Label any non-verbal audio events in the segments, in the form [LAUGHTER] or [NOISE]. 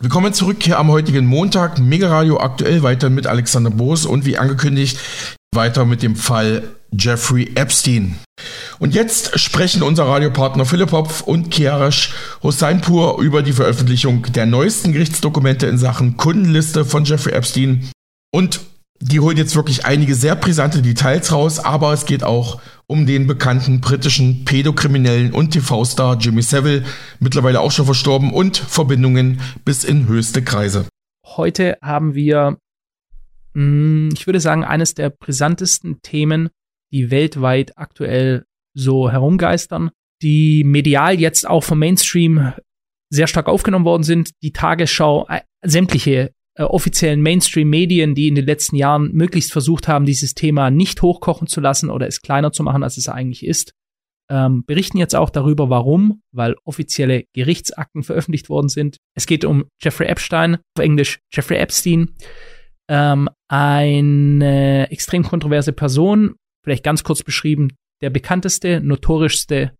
Willkommen zurück hier am heutigen Montag. Mega Radio aktuell weiter mit Alexander Boos und wie angekündigt weiter mit dem Fall Jeffrey Epstein. Und jetzt sprechen unser Radiopartner Philipp Hopf und Kiarash Hosseinpur über die Veröffentlichung der neuesten Gerichtsdokumente in Sachen Kundenliste von Jeffrey Epstein. Und die holt jetzt wirklich einige sehr brisante Details raus, aber es geht auch um den bekannten britischen Pädokriminellen und TV-Star Jimmy Savile, mittlerweile auch schon verstorben, und Verbindungen bis in höchste Kreise. Heute haben wir, hm, ich würde sagen, eines der brisantesten Themen, die weltweit aktuell so herumgeistern, die medial jetzt auch vom Mainstream sehr stark aufgenommen worden sind. Die Tagesschau, äh, sämtliche äh, offiziellen Mainstream-Medien, die in den letzten Jahren möglichst versucht haben, dieses Thema nicht hochkochen zu lassen oder es kleiner zu machen, als es eigentlich ist, ähm, berichten jetzt auch darüber, warum, weil offizielle Gerichtsakten veröffentlicht worden sind. Es geht um Jeffrey Epstein, auf Englisch Jeffrey Epstein, ähm, eine extrem kontroverse Person, vielleicht ganz kurz beschrieben, der bekannteste, notorischste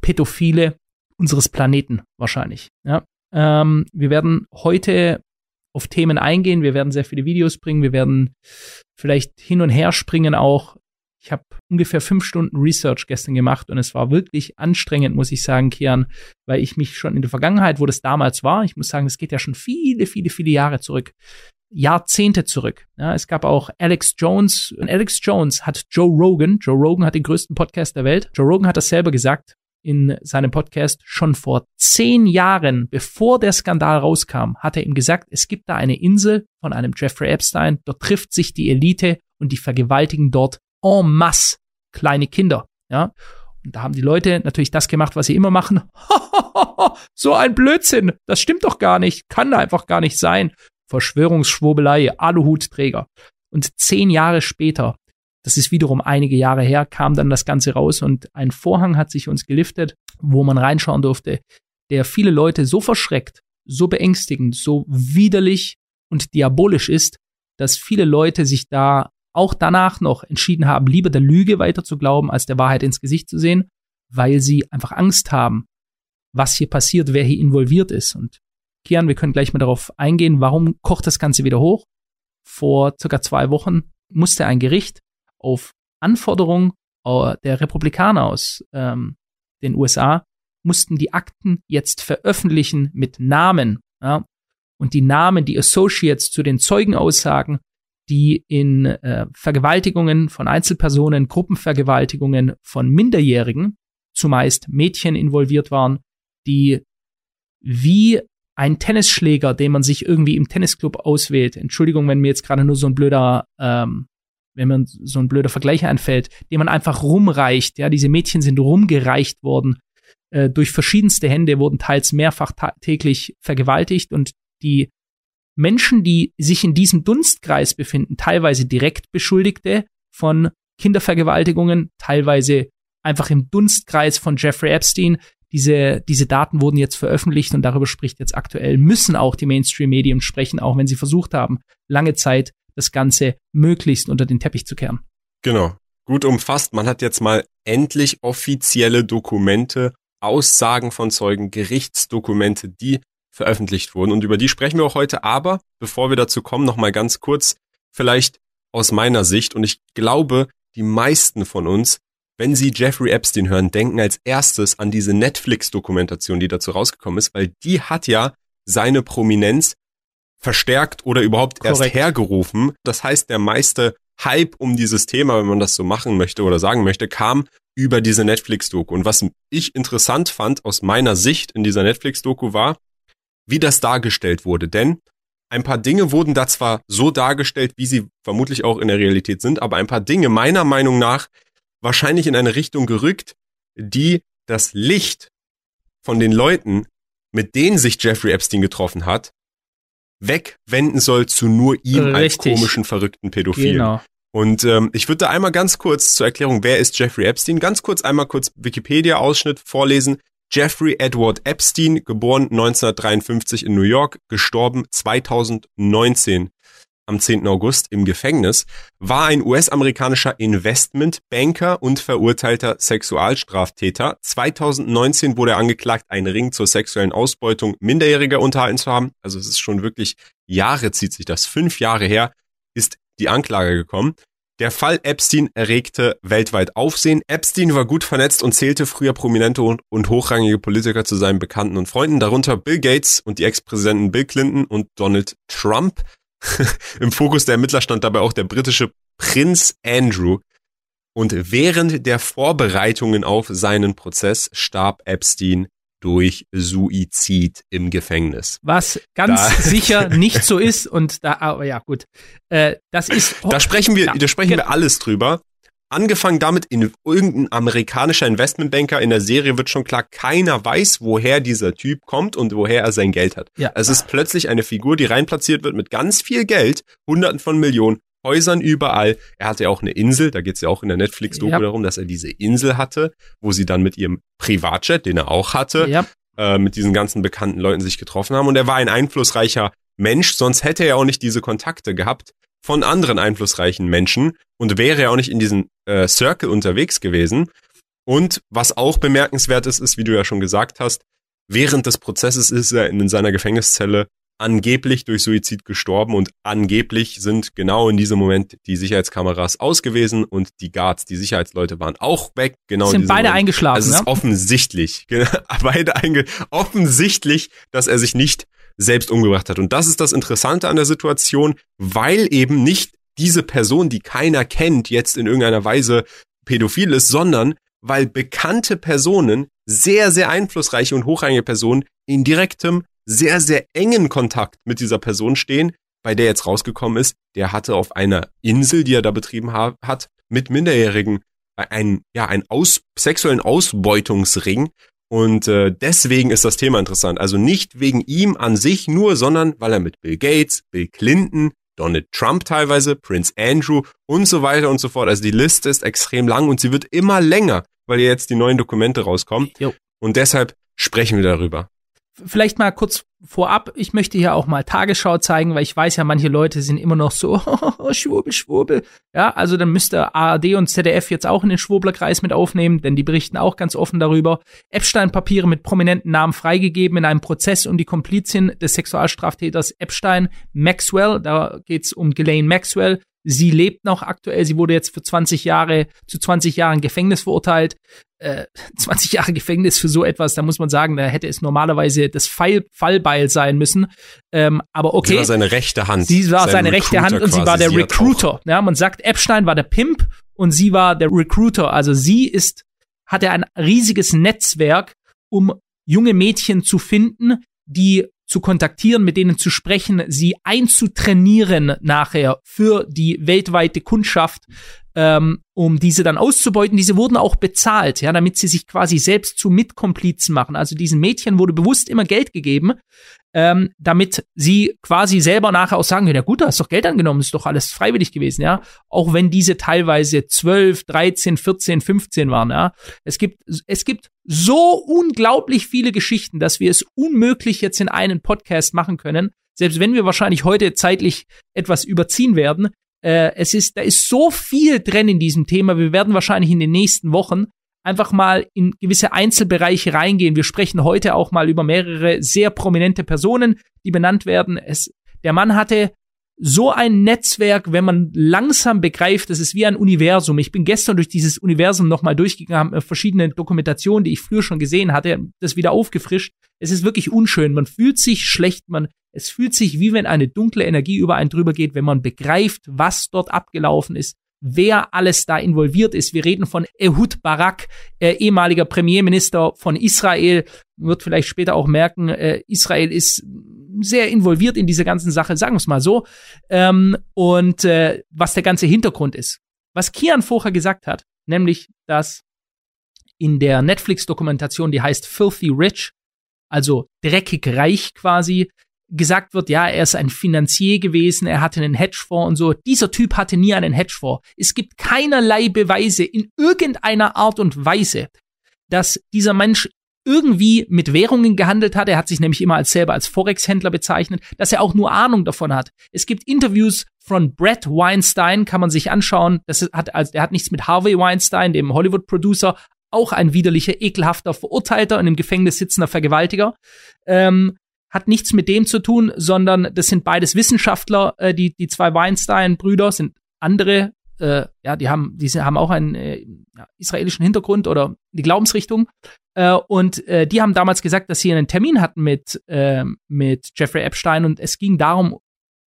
Pädophile unseres Planeten wahrscheinlich. Ja. Ähm, wir werden heute auf Themen eingehen. Wir werden sehr viele Videos bringen. Wir werden vielleicht hin und her springen auch. Ich habe ungefähr fünf Stunden Research gestern gemacht und es war wirklich anstrengend, muss ich sagen, Kian, weil ich mich schon in der Vergangenheit, wo das damals war, ich muss sagen, das geht ja schon viele, viele, viele Jahre zurück, Jahrzehnte zurück. Ja, es gab auch Alex Jones und Alex Jones hat Joe Rogan, Joe Rogan hat den größten Podcast der Welt. Joe Rogan hat das selber gesagt, in seinem Podcast schon vor zehn Jahren, bevor der Skandal rauskam, hat er ihm gesagt, es gibt da eine Insel von einem Jeffrey Epstein, dort trifft sich die Elite und die vergewaltigen dort en masse kleine Kinder, ja. Und da haben die Leute natürlich das gemacht, was sie immer machen. [LAUGHS] so ein Blödsinn, das stimmt doch gar nicht, kann einfach gar nicht sein. Verschwörungsschwurbelei, Aluhutträger. Und zehn Jahre später das ist wiederum einige Jahre her, kam dann das Ganze raus und ein Vorhang hat sich uns geliftet, wo man reinschauen durfte, der viele Leute so verschreckt, so beängstigend, so widerlich und diabolisch ist, dass viele Leute sich da auch danach noch entschieden haben, lieber der Lüge weiter zu glauben, als der Wahrheit ins Gesicht zu sehen, weil sie einfach Angst haben, was hier passiert, wer hier involviert ist. Und Kian, wir können gleich mal darauf eingehen, warum kocht das Ganze wieder hoch? Vor circa zwei Wochen musste ein Gericht auf Anforderung äh, der Republikaner aus ähm, den USA mussten die Akten jetzt veröffentlichen mit Namen. Ja? Und die Namen, die Associates zu den Zeugenaussagen, die in äh, Vergewaltigungen von Einzelpersonen, Gruppenvergewaltigungen von Minderjährigen, zumeist Mädchen involviert waren, die wie ein Tennisschläger, den man sich irgendwie im Tennisclub auswählt. Entschuldigung, wenn mir jetzt gerade nur so ein blöder ähm, wenn man so ein blöder Vergleich einfällt, den man einfach rumreicht. Ja, diese Mädchen sind rumgereicht worden äh, durch verschiedenste Hände, wurden teils mehrfach täglich vergewaltigt und die Menschen, die sich in diesem Dunstkreis befinden, teilweise direkt Beschuldigte von Kindervergewaltigungen, teilweise einfach im Dunstkreis von Jeffrey Epstein. Diese, diese Daten wurden jetzt veröffentlicht und darüber spricht jetzt aktuell, müssen auch die Mainstream-Medien sprechen, auch wenn sie versucht haben, lange Zeit das Ganze möglichst unter den Teppich zu kehren. Genau. Gut umfasst. Man hat jetzt mal endlich offizielle Dokumente, Aussagen von Zeugen, Gerichtsdokumente, die veröffentlicht wurden. Und über die sprechen wir auch heute. Aber bevor wir dazu kommen, noch mal ganz kurz, vielleicht aus meiner Sicht. Und ich glaube, die meisten von uns, wenn sie Jeffrey Epstein hören, denken als erstes an diese Netflix-Dokumentation, die dazu rausgekommen ist, weil die hat ja seine Prominenz verstärkt oder überhaupt Korrekt. erst hergerufen. Das heißt, der meiste Hype um dieses Thema, wenn man das so machen möchte oder sagen möchte, kam über diese Netflix-Doku. Und was ich interessant fand aus meiner Sicht in dieser Netflix-Doku war, wie das dargestellt wurde. Denn ein paar Dinge wurden da zwar so dargestellt, wie sie vermutlich auch in der Realität sind, aber ein paar Dinge meiner Meinung nach wahrscheinlich in eine Richtung gerückt, die das Licht von den Leuten, mit denen sich Jeffrey Epstein getroffen hat, wegwenden soll zu nur ihm Richtig. als komischen, verrückten Pädophilen. Genau. Und ähm, ich würde da einmal ganz kurz zur Erklärung, wer ist Jeffrey Epstein, ganz kurz einmal kurz Wikipedia-Ausschnitt vorlesen. Jeffrey Edward Epstein, geboren 1953 in New York, gestorben 2019 am 10. August im Gefängnis, war ein US-amerikanischer Investmentbanker und verurteilter Sexualstraftäter. 2019 wurde er angeklagt, einen Ring zur sexuellen Ausbeutung Minderjähriger unterhalten zu haben. Also es ist schon wirklich Jahre zieht sich das, fünf Jahre her, ist die Anklage gekommen. Der Fall Epstein erregte weltweit Aufsehen. Epstein war gut vernetzt und zählte früher prominente und, hochrangige Politiker zu seinen Bekannten und Freunden, darunter Bill Gates und die Ex-Präsidenten Bill Clinton und Donald Trump. [LAUGHS] Im Fokus der Ermittler stand dabei auch der britische Prinz Andrew. Und während der Vorbereitungen auf seinen Prozess starb Epstein durch Suizid im Gefängnis. Was ganz da. sicher [LAUGHS] nicht so ist und da, aber ja gut, äh, das ist. Da sprechen wir, ja, da sprechen wir alles drüber. Angefangen damit in irgendein amerikanischer Investmentbanker in der Serie wird schon klar, keiner weiß, woher dieser Typ kommt und woher er sein Geld hat. Ja. Es ist plötzlich eine Figur, die reinplatziert wird mit ganz viel Geld, Hunderten von Millionen, Häusern überall. Er hatte ja auch eine Insel, da geht's ja auch in der Netflix-Doku ja. darum, dass er diese Insel hatte, wo sie dann mit ihrem Privatjet, den er auch hatte, ja. äh, mit diesen ganzen bekannten Leuten sich getroffen haben. Und er war ein einflussreicher Mensch, sonst hätte er auch nicht diese Kontakte gehabt von anderen einflussreichen Menschen und wäre er auch nicht in diesem äh, Circle unterwegs gewesen. Und was auch bemerkenswert ist, ist, wie du ja schon gesagt hast, während des Prozesses ist er in seiner Gefängniszelle angeblich durch Suizid gestorben und angeblich sind genau in diesem Moment die Sicherheitskameras ausgewesen und die Guards, die Sicherheitsleute waren auch weg. Genau sind beide Moment. eingeschlafen. Also es ist ja? offensichtlich, [LAUGHS] beide einge offensichtlich, dass er sich nicht selbst umgebracht hat. Und das ist das Interessante an der Situation, weil eben nicht diese Person, die keiner kennt, jetzt in irgendeiner Weise pädophil ist, sondern weil bekannte Personen, sehr, sehr einflussreiche und hochrangige Personen in direktem sehr, sehr engen Kontakt mit dieser Person stehen, bei der jetzt rausgekommen ist, der hatte auf einer Insel, die er da betrieben ha hat, mit Minderjährigen einen, ja, einen aus sexuellen Ausbeutungsring. Und äh, deswegen ist das Thema interessant. Also nicht wegen ihm an sich nur, sondern weil er mit Bill Gates, Bill Clinton, Donald Trump teilweise, Prince Andrew und so weiter und so fort. Also die Liste ist extrem lang und sie wird immer länger, weil jetzt die neuen Dokumente rauskommen. Jo. Und deshalb sprechen wir darüber vielleicht mal kurz vorab, ich möchte hier auch mal Tagesschau zeigen, weil ich weiß ja, manche Leute sind immer noch so, [LAUGHS] Schwurbel, Schwurbel. Ja, also dann müsste ARD und ZDF jetzt auch in den Schwurblerkreis mit aufnehmen, denn die berichten auch ganz offen darüber. Epstein-Papiere mit prominenten Namen freigegeben in einem Prozess um die Komplizin des Sexualstraftäters Epstein Maxwell. Da geht's um Ghislaine Maxwell. Sie lebt noch aktuell. Sie wurde jetzt für 20 Jahre, zu 20 Jahren Gefängnis verurteilt. Äh, [LAUGHS] 20 Jahre Gefängnis für so etwas, da muss man sagen, da hätte es normalerweise das Fall, Fallbeil sein müssen. Ähm, aber okay. Sie war seine rechte Hand. Sie war seine rechte Hand und sie war der sie Recruiter. Ja, man sagt, Epstein war der Pimp und sie war der Recruiter. Also sie ist, hatte ein riesiges Netzwerk, um junge Mädchen zu finden, die zu kontaktieren, mit denen zu sprechen, sie einzutrainieren nachher für die weltweite Kundschaft, ähm, um diese dann auszubeuten. Diese wurden auch bezahlt, ja, damit sie sich quasi selbst zu Mitkomplizen machen. Also diesen Mädchen wurde bewusst immer Geld gegeben, ähm, damit sie quasi selber nachher auch sagen können, ja gut, du hast doch Geld angenommen, ist doch alles freiwillig gewesen, ja. Auch wenn diese teilweise 12, 13, 14, 15 waren, ja. Es gibt, es gibt so unglaublich viele Geschichten, dass wir es unmöglich jetzt in einen Podcast machen können. Selbst wenn wir wahrscheinlich heute zeitlich etwas überziehen werden, äh, es ist, da ist so viel drin in diesem Thema. Wir werden wahrscheinlich in den nächsten Wochen einfach mal in gewisse Einzelbereiche reingehen. Wir sprechen heute auch mal über mehrere sehr prominente Personen, die benannt werden. Es, der Mann hatte so ein Netzwerk, wenn man langsam begreift, das ist wie ein Universum. Ich bin gestern durch dieses Universum nochmal durchgegangen, habe verschiedene Dokumentationen, die ich früher schon gesehen hatte, das wieder aufgefrischt. Es ist wirklich unschön. Man fühlt sich schlecht, man, es fühlt sich wie wenn eine dunkle Energie über einen drüber geht, wenn man begreift, was dort abgelaufen ist, wer alles da involviert ist. Wir reden von Ehud Barak, äh, ehemaliger Premierminister von Israel. Wird vielleicht später auch merken, äh, Israel ist sehr involviert in diese ganzen Sache, sagen wir es mal so. Ähm, und äh, was der ganze Hintergrund ist. Was Kian vorher gesagt hat, nämlich, dass in der Netflix-Dokumentation, die heißt Filthy Rich, also dreckig reich quasi, gesagt wird, ja, er ist ein Finanzier gewesen, er hatte einen Hedgefonds und so. Dieser Typ hatte nie einen Hedgefonds. Es gibt keinerlei Beweise in irgendeiner Art und Weise, dass dieser Mensch irgendwie mit Währungen gehandelt hat. Er hat sich nämlich immer als selber als Forex-Händler bezeichnet, dass er auch nur Ahnung davon hat. Es gibt Interviews von Brett Weinstein, kann man sich anschauen. Das hat, also, der hat nichts mit Harvey Weinstein, dem Hollywood-Producer, auch ein widerlicher, ekelhafter Verurteilter und im Gefängnis sitzender Vergewaltiger. Ähm, hat nichts mit dem zu tun, sondern das sind beides Wissenschaftler. Äh, die, die zwei Weinstein-Brüder sind andere, äh, ja, die haben, die haben auch einen äh, israelischen Hintergrund oder die Glaubensrichtung. Äh, und äh, die haben damals gesagt, dass sie einen Termin hatten mit, äh, mit Jeffrey Epstein und es ging darum,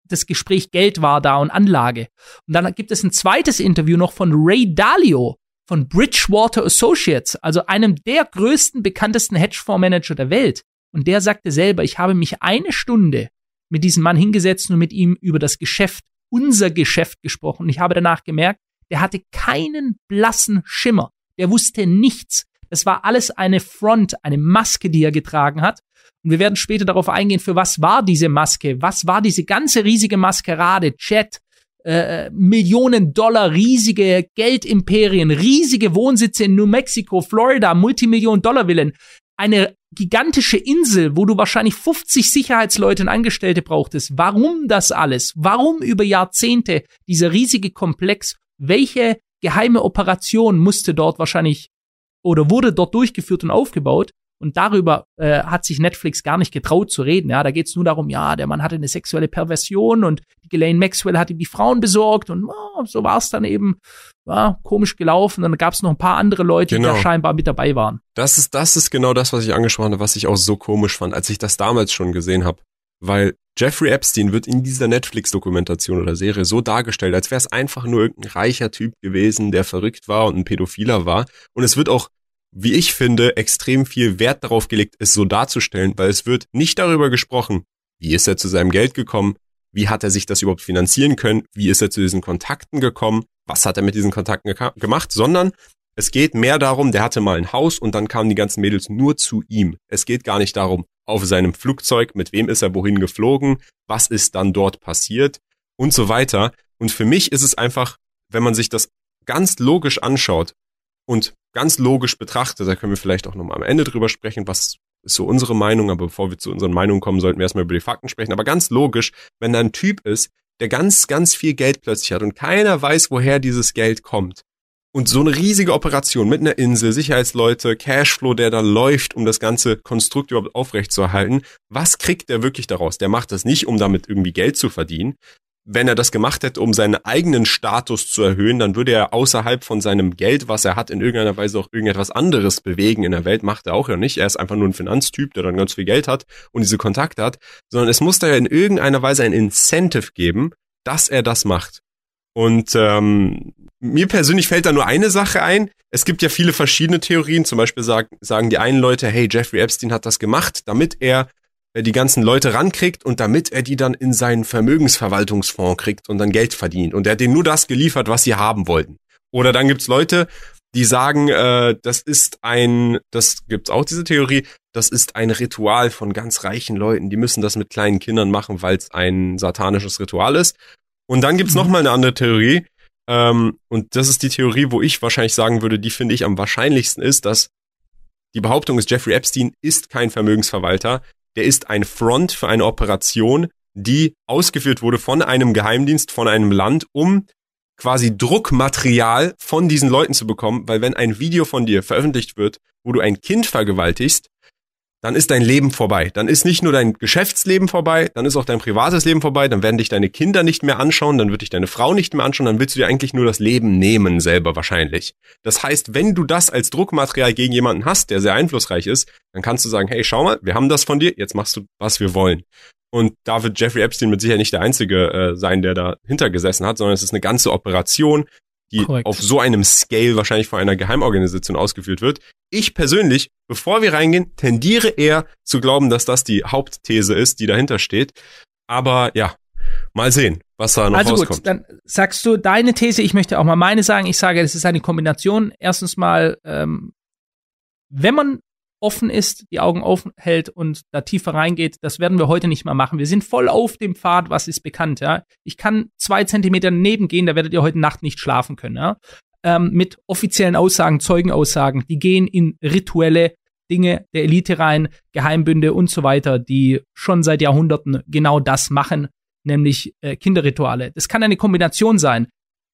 das Gespräch Geld war da und Anlage. Und dann gibt es ein zweites Interview noch von Ray Dalio von Bridgewater Associates, also einem der größten, bekanntesten Hedgefondsmanager der Welt. Und der sagte selber, ich habe mich eine Stunde mit diesem Mann hingesetzt und mit ihm über das Geschäft, unser Geschäft gesprochen. Und ich habe danach gemerkt, der hatte keinen blassen Schimmer. Der wusste nichts. Das war alles eine Front, eine Maske, die er getragen hat. Und wir werden später darauf eingehen, für was war diese Maske? Was war diese ganze riesige Maskerade? Chat, äh, Millionen Dollar, riesige Geldimperien, riesige Wohnsitze in New Mexico, Florida, Multimillionen Dollar Villen. Eine gigantische Insel, wo du wahrscheinlich 50 Sicherheitsleute und Angestellte brauchtest. Warum das alles? Warum über Jahrzehnte dieser riesige Komplex? Welche geheime Operation musste dort wahrscheinlich oder wurde dort durchgeführt und aufgebaut? Und darüber äh, hat sich Netflix gar nicht getraut zu reden. Ja, da geht es nur darum, ja, der Mann hatte eine sexuelle Perversion und die Ghislaine Maxwell hat ihm die Frauen besorgt und oh, so war es dann eben ja, komisch gelaufen. Dann gab es noch ein paar andere Leute, genau. die da scheinbar mit dabei waren. Das ist, das ist genau das, was ich angesprochen habe, was ich auch so komisch fand, als ich das damals schon gesehen habe. Weil Jeffrey Epstein wird in dieser Netflix-Dokumentation oder Serie so dargestellt, als wäre es einfach nur irgendein reicher Typ gewesen, der verrückt war und ein Pädophiler war. Und es wird auch wie ich finde, extrem viel Wert darauf gelegt, es so darzustellen, weil es wird nicht darüber gesprochen, wie ist er zu seinem Geld gekommen, wie hat er sich das überhaupt finanzieren können, wie ist er zu diesen Kontakten gekommen, was hat er mit diesen Kontakten gemacht, sondern es geht mehr darum, der hatte mal ein Haus und dann kamen die ganzen Mädels nur zu ihm. Es geht gar nicht darum, auf seinem Flugzeug, mit wem ist er wohin geflogen, was ist dann dort passiert und so weiter. Und für mich ist es einfach, wenn man sich das ganz logisch anschaut und ganz logisch betrachtet, da können wir vielleicht auch nochmal am Ende drüber sprechen, was ist so unsere Meinung, aber bevor wir zu unseren Meinungen kommen, sollten wir erstmal über die Fakten sprechen. Aber ganz logisch, wenn da ein Typ ist, der ganz, ganz viel Geld plötzlich hat und keiner weiß, woher dieses Geld kommt. Und so eine riesige Operation mit einer Insel, Sicherheitsleute, Cashflow, der da läuft, um das ganze Konstrukt überhaupt aufrechtzuerhalten. Was kriegt der wirklich daraus? Der macht das nicht, um damit irgendwie Geld zu verdienen, wenn er das gemacht hätte, um seinen eigenen Status zu erhöhen, dann würde er außerhalb von seinem Geld, was er hat, in irgendeiner Weise auch irgendetwas anderes bewegen in der Welt. Macht er auch ja nicht. Er ist einfach nur ein Finanztyp, der dann ganz viel Geld hat und diese Kontakte hat, sondern es muss da ja in irgendeiner Weise ein Incentive geben, dass er das macht. Und ähm, mir persönlich fällt da nur eine Sache ein. Es gibt ja viele verschiedene Theorien. Zum Beispiel sagen, sagen die einen Leute, hey, Jeffrey Epstein hat das gemacht, damit er die ganzen Leute rankriegt und damit er die dann in seinen Vermögensverwaltungsfonds kriegt und dann Geld verdient. Und er hat denen nur das geliefert, was sie haben wollten. Oder dann gibt's Leute, die sagen, äh, das ist ein, das gibt's auch diese Theorie, das ist ein Ritual von ganz reichen Leuten. Die müssen das mit kleinen Kindern machen, weil es ein satanisches Ritual ist. Und dann gibt's mhm. noch mal eine andere Theorie. Ähm, und das ist die Theorie, wo ich wahrscheinlich sagen würde, die finde ich am wahrscheinlichsten ist, dass die Behauptung ist, Jeffrey Epstein ist kein Vermögensverwalter der ist ein Front für eine Operation, die ausgeführt wurde von einem Geheimdienst, von einem Land, um quasi Druckmaterial von diesen Leuten zu bekommen, weil wenn ein Video von dir veröffentlicht wird, wo du ein Kind vergewaltigst, dann ist dein Leben vorbei. Dann ist nicht nur dein Geschäftsleben vorbei, dann ist auch dein privates Leben vorbei, dann werden dich deine Kinder nicht mehr anschauen, dann wird dich deine Frau nicht mehr anschauen, dann willst du dir eigentlich nur das Leben nehmen selber wahrscheinlich. Das heißt, wenn du das als Druckmaterial gegen jemanden hast, der sehr einflussreich ist, dann kannst du sagen, hey, schau mal, wir haben das von dir, jetzt machst du, was wir wollen. Und da wird Jeffrey Epstein mit Sicherheit nicht der Einzige äh, sein, der da hintergesessen hat, sondern es ist eine ganze Operation, die Korrekt. auf so einem Scale wahrscheinlich von einer Geheimorganisation ausgeführt wird. Ich persönlich, bevor wir reingehen, tendiere eher zu glauben, dass das die Hauptthese ist, die dahinter steht. Aber ja, mal sehen, was da noch also rauskommt. Also gut, dann sagst du deine These, ich möchte auch mal meine sagen. Ich sage, es ist eine Kombination. Erstens mal, ähm, wenn man offen ist, die Augen offen hält und da tiefer reingeht, das werden wir heute nicht mehr machen. Wir sind voll auf dem Pfad, was ist bekannt, ja. Ich kann zwei Zentimeter daneben gehen, da werdet ihr heute Nacht nicht schlafen können, ja ähm, mit offiziellen Aussagen, Zeugenaussagen, die gehen in rituelle Dinge der Elite rein, Geheimbünde und so weiter, die schon seit Jahrhunderten genau das machen, nämlich äh, Kinderrituale. Das kann eine Kombination sein.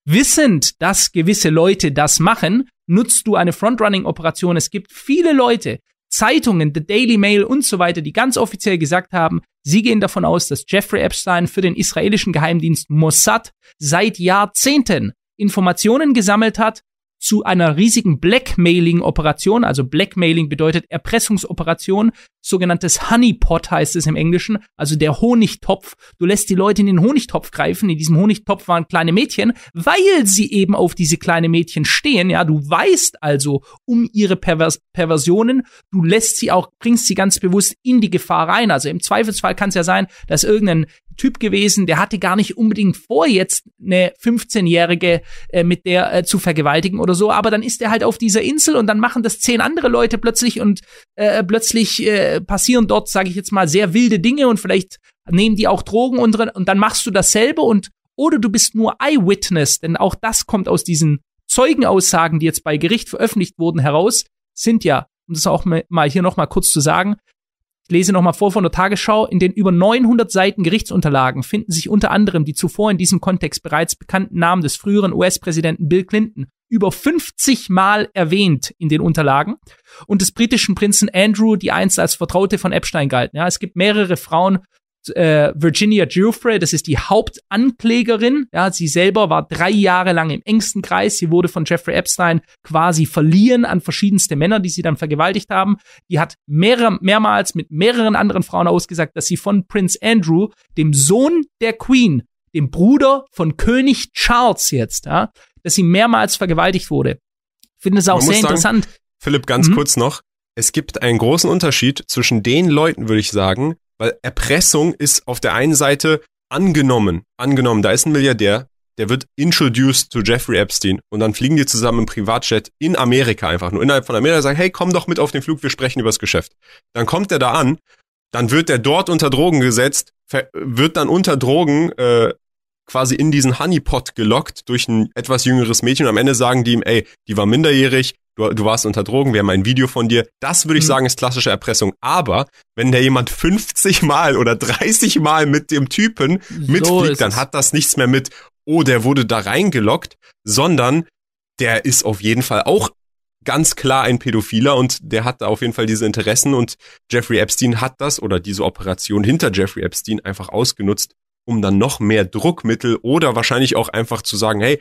Wissend, dass gewisse Leute das machen, nutzt du eine Frontrunning-Operation. Es gibt viele Leute, Zeitungen, The Daily Mail und so weiter, die ganz offiziell gesagt haben, sie gehen davon aus, dass Jeffrey Epstein für den israelischen Geheimdienst Mossad seit Jahrzehnten Informationen gesammelt hat, zu einer riesigen Blackmailing-Operation. Also Blackmailing bedeutet Erpressungsoperation. Sogenanntes Honeypot heißt es im Englischen, also der Honigtopf. Du lässt die Leute in den Honigtopf greifen. In diesem Honigtopf waren kleine Mädchen, weil sie eben auf diese kleine Mädchen stehen. Ja, du weißt also um ihre Pervers Perversionen. Du lässt sie auch, bringst sie ganz bewusst in die Gefahr rein. Also im Zweifelsfall kann es ja sein, dass irgendein Typ gewesen, der hatte gar nicht unbedingt vor, jetzt eine 15-Jährige äh, mit der äh, zu vergewaltigen oder so, aber dann ist er halt auf dieser Insel und dann machen das zehn andere Leute plötzlich und äh, plötzlich äh, passieren dort, sage ich jetzt mal, sehr wilde Dinge und vielleicht nehmen die auch Drogen und, und dann machst du dasselbe und oder du bist nur Eyewitness, denn auch das kommt aus diesen Zeugenaussagen, die jetzt bei Gericht veröffentlicht wurden, heraus, sind ja, um das auch mal hier nochmal kurz zu sagen, lese nochmal vor von der Tagesschau. In den über 900 Seiten Gerichtsunterlagen finden sich unter anderem die zuvor in diesem Kontext bereits bekannten Namen des früheren US-Präsidenten Bill Clinton über 50 Mal erwähnt in den Unterlagen und des britischen Prinzen Andrew, die einst als Vertraute von Epstein galten. Ja, es gibt mehrere Frauen äh, Virginia Giuffre, das ist die Hauptanklägerin. Ja, sie selber war drei Jahre lang im engsten Kreis. Sie wurde von Jeffrey Epstein quasi verliehen an verschiedenste Männer, die sie dann vergewaltigt haben. Die hat mehrere, mehrmals mit mehreren anderen Frauen ausgesagt, dass sie von Prince Andrew, dem Sohn der Queen, dem Bruder von König Charles jetzt, ja, dass sie mehrmals vergewaltigt wurde. Ich finde es auch sehr interessant. Philipp, ganz mhm. kurz noch. Es gibt einen großen Unterschied zwischen den Leuten, würde ich sagen, weil Erpressung ist auf der einen Seite angenommen, angenommen, da ist ein Milliardär, der wird introduced zu Jeffrey Epstein und dann fliegen die zusammen im Privatjet in Amerika einfach nur innerhalb von Amerika sagen, hey, komm doch mit auf den Flug, wir sprechen über das Geschäft. Dann kommt er da an, dann wird er dort unter Drogen gesetzt, wird dann unter Drogen äh, quasi in diesen Honeypot gelockt durch ein etwas jüngeres Mädchen und am Ende sagen die ihm, ey, die war minderjährig, du, du warst unter Drogen, wir haben ein Video von dir. Das würde ich mhm. sagen, ist klassische Erpressung. Aber wenn der jemand 50 Mal oder 30 Mal mit dem Typen so mitfliegt, dann hat das nichts mehr mit, oh, der wurde da reingelockt, sondern der ist auf jeden Fall auch ganz klar ein Pädophiler und der hat da auf jeden Fall diese Interessen und Jeffrey Epstein hat das oder diese Operation hinter Jeffrey Epstein einfach ausgenutzt, um dann noch mehr Druckmittel oder wahrscheinlich auch einfach zu sagen, hey,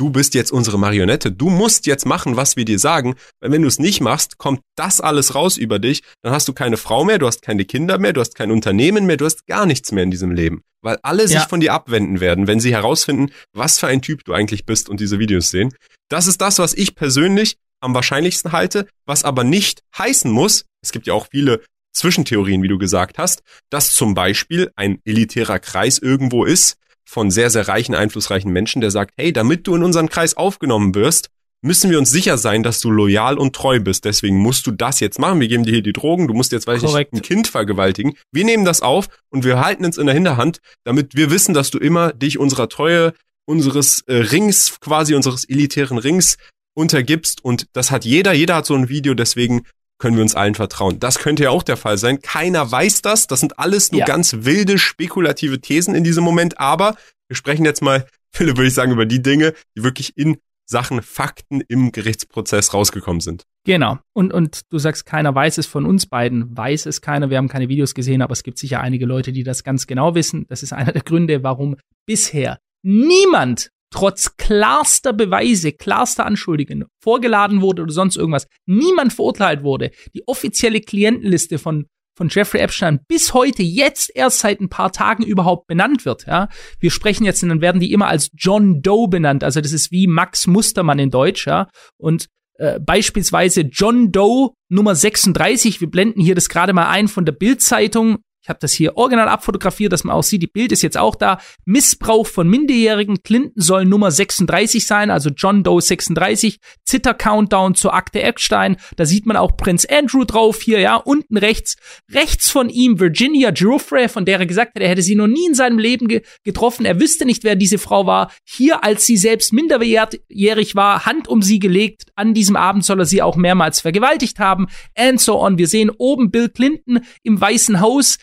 du bist jetzt unsere Marionette, du musst jetzt machen, was wir dir sagen, weil wenn du es nicht machst, kommt das alles raus über dich, dann hast du keine Frau mehr, du hast keine Kinder mehr, du hast kein Unternehmen mehr, du hast gar nichts mehr in diesem Leben, weil alle ja. sich von dir abwenden werden, wenn sie herausfinden, was für ein Typ du eigentlich bist und diese Videos sehen. Das ist das, was ich persönlich am wahrscheinlichsten halte, was aber nicht heißen muss, es gibt ja auch viele Zwischentheorien, wie du gesagt hast, dass zum Beispiel ein elitärer Kreis irgendwo ist, von sehr, sehr reichen, einflussreichen Menschen, der sagt, hey, damit du in unseren Kreis aufgenommen wirst, müssen wir uns sicher sein, dass du loyal und treu bist. Deswegen musst du das jetzt machen. Wir geben dir hier die Drogen. Du musst jetzt, weiß ich, ein Kind vergewaltigen. Wir nehmen das auf und wir halten es in der Hinterhand, damit wir wissen, dass du immer dich unserer Treue, unseres äh, Rings, quasi unseres elitären Rings untergibst. Und das hat jeder. Jeder hat so ein Video. Deswegen können wir uns allen vertrauen. Das könnte ja auch der Fall sein. Keiner weiß das. Das sind alles nur ja. ganz wilde, spekulative Thesen in diesem Moment. Aber wir sprechen jetzt mal, [LAUGHS] Philipp, würde ich sagen, über die Dinge, die wirklich in Sachen Fakten im Gerichtsprozess rausgekommen sind. Genau. Und, und du sagst, keiner weiß es von uns beiden, weiß es keiner. Wir haben keine Videos gesehen, aber es gibt sicher einige Leute, die das ganz genau wissen. Das ist einer der Gründe, warum bisher niemand trotz klarster Beweise, klarster Anschuldigungen vorgeladen wurde oder sonst irgendwas, niemand verurteilt wurde, die offizielle Klientenliste von von Jeffrey Epstein bis heute jetzt erst seit ein paar Tagen überhaupt benannt wird. Ja, wir sprechen jetzt und dann werden die immer als John Doe benannt. Also das ist wie Max Mustermann in Deutsch. Ja, und äh, beispielsweise John Doe Nummer 36. Wir blenden hier das gerade mal ein von der Bildzeitung ich habe das hier original abfotografiert, dass man auch sieht, die Bild ist jetzt auch da. Missbrauch von Minderjährigen. Clinton soll Nummer 36 sein, also John Doe 36. Zitter-Countdown zur Akte Epstein. Da sieht man auch Prinz Andrew drauf hier, ja, unten rechts. Rechts von ihm Virginia Giuffre, von der er gesagt hat, er hätte sie noch nie in seinem Leben ge getroffen. Er wüsste nicht, wer diese Frau war. Hier, als sie selbst minderjährig war, Hand um sie gelegt. An diesem Abend soll er sie auch mehrmals vergewaltigt haben. And so on. Wir sehen oben Bill Clinton im Weißen Haus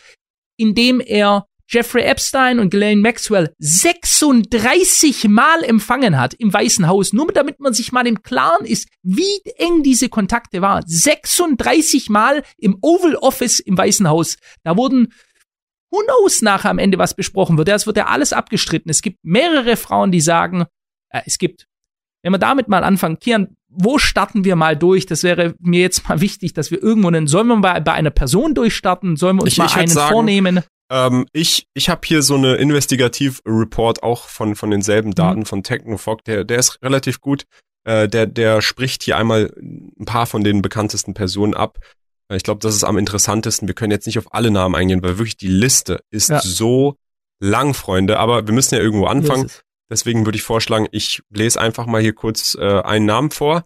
indem er Jeffrey Epstein und Ghislaine Maxwell 36 Mal empfangen hat im Weißen Haus, nur damit man sich mal im Klaren ist, wie eng diese Kontakte waren. 36 Mal im Oval Office im Weißen Haus. Da wurden who knows nachher am Ende was besprochen wird. Das wird ja alles abgestritten. Es gibt mehrere Frauen, die sagen, äh, es gibt, wenn wir damit mal anfangen, Kian, wo starten wir mal durch? Das wäre mir jetzt mal wichtig, dass wir irgendwo einen, sollen wir bei, bei einer Person durchstarten? Sollen wir uns ich, mal ich einen sagen, vornehmen? Ähm, ich ich habe hier so eine Investigativ-Report auch von, von denselben mhm. Daten mhm. von Technofog, der, der ist relativ gut. Äh, der, der spricht hier einmal ein paar von den bekanntesten Personen ab. Äh, ich glaube, das ist am interessantesten. Wir können jetzt nicht auf alle Namen eingehen, weil wirklich die Liste ist ja. so lang, Freunde. Aber wir müssen ja irgendwo anfangen. Deswegen würde ich vorschlagen, ich lese einfach mal hier kurz äh, einen Namen vor,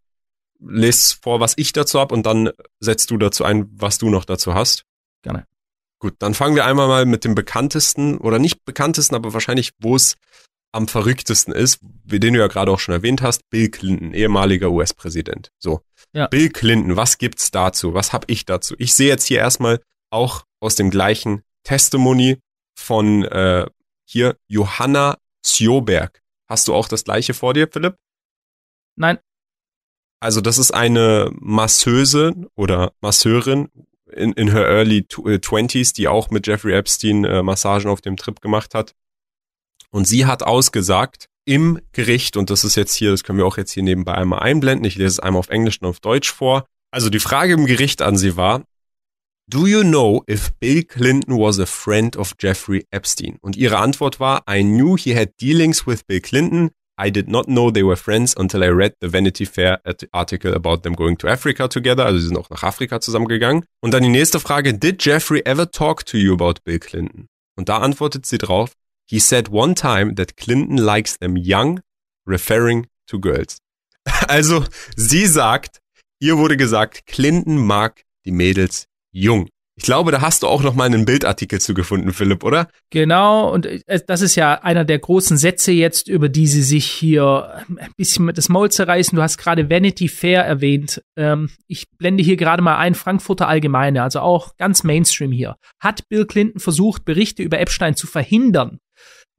lese vor, was ich dazu habe und dann setzt du dazu ein, was du noch dazu hast. Gerne. Gut, dann fangen wir einmal mal mit dem bekanntesten oder nicht bekanntesten, aber wahrscheinlich, wo es am verrücktesten ist, wie den du ja gerade auch schon erwähnt hast, Bill Clinton, ehemaliger US-Präsident. So, ja. Bill Clinton, was gibt's dazu? Was hab ich dazu? Ich sehe jetzt hier erstmal auch aus dem gleichen Testimony von äh, hier Johanna Sjoberg. Hast du auch das gleiche vor dir, Philipp? Nein. Also das ist eine Masseuse oder Masseurin in, in her early äh, twenties, die auch mit Jeffrey Epstein äh, Massagen auf dem Trip gemacht hat. Und sie hat ausgesagt im Gericht, und das ist jetzt hier, das können wir auch jetzt hier nebenbei einmal einblenden, ich lese es einmal auf Englisch und auf Deutsch vor. Also die Frage im Gericht an sie war, Do you know if Bill Clinton was a friend of Jeffrey Epstein? Und ihre Antwort war, I knew he had dealings with Bill Clinton. I did not know they were friends until I read the Vanity Fair article about them going to Africa together. Also sie sind auch nach Afrika zusammengegangen. Und dann die nächste Frage, did Jeffrey ever talk to you about Bill Clinton? Und da antwortet sie drauf, he said one time that Clinton likes them young, referring to girls. [LAUGHS] Also sie sagt, ihr wurde gesagt, Clinton mag die Mädels jung. Ich glaube, da hast du auch noch mal einen Bildartikel zugefunden, Philipp, oder? Genau, und äh, das ist ja einer der großen Sätze jetzt, über die sie sich hier ein bisschen mit das Maul zerreißen. Du hast gerade Vanity Fair erwähnt. Ähm, ich blende hier gerade mal ein, Frankfurter Allgemeine, also auch ganz Mainstream hier. Hat Bill Clinton versucht, Berichte über Epstein zu verhindern?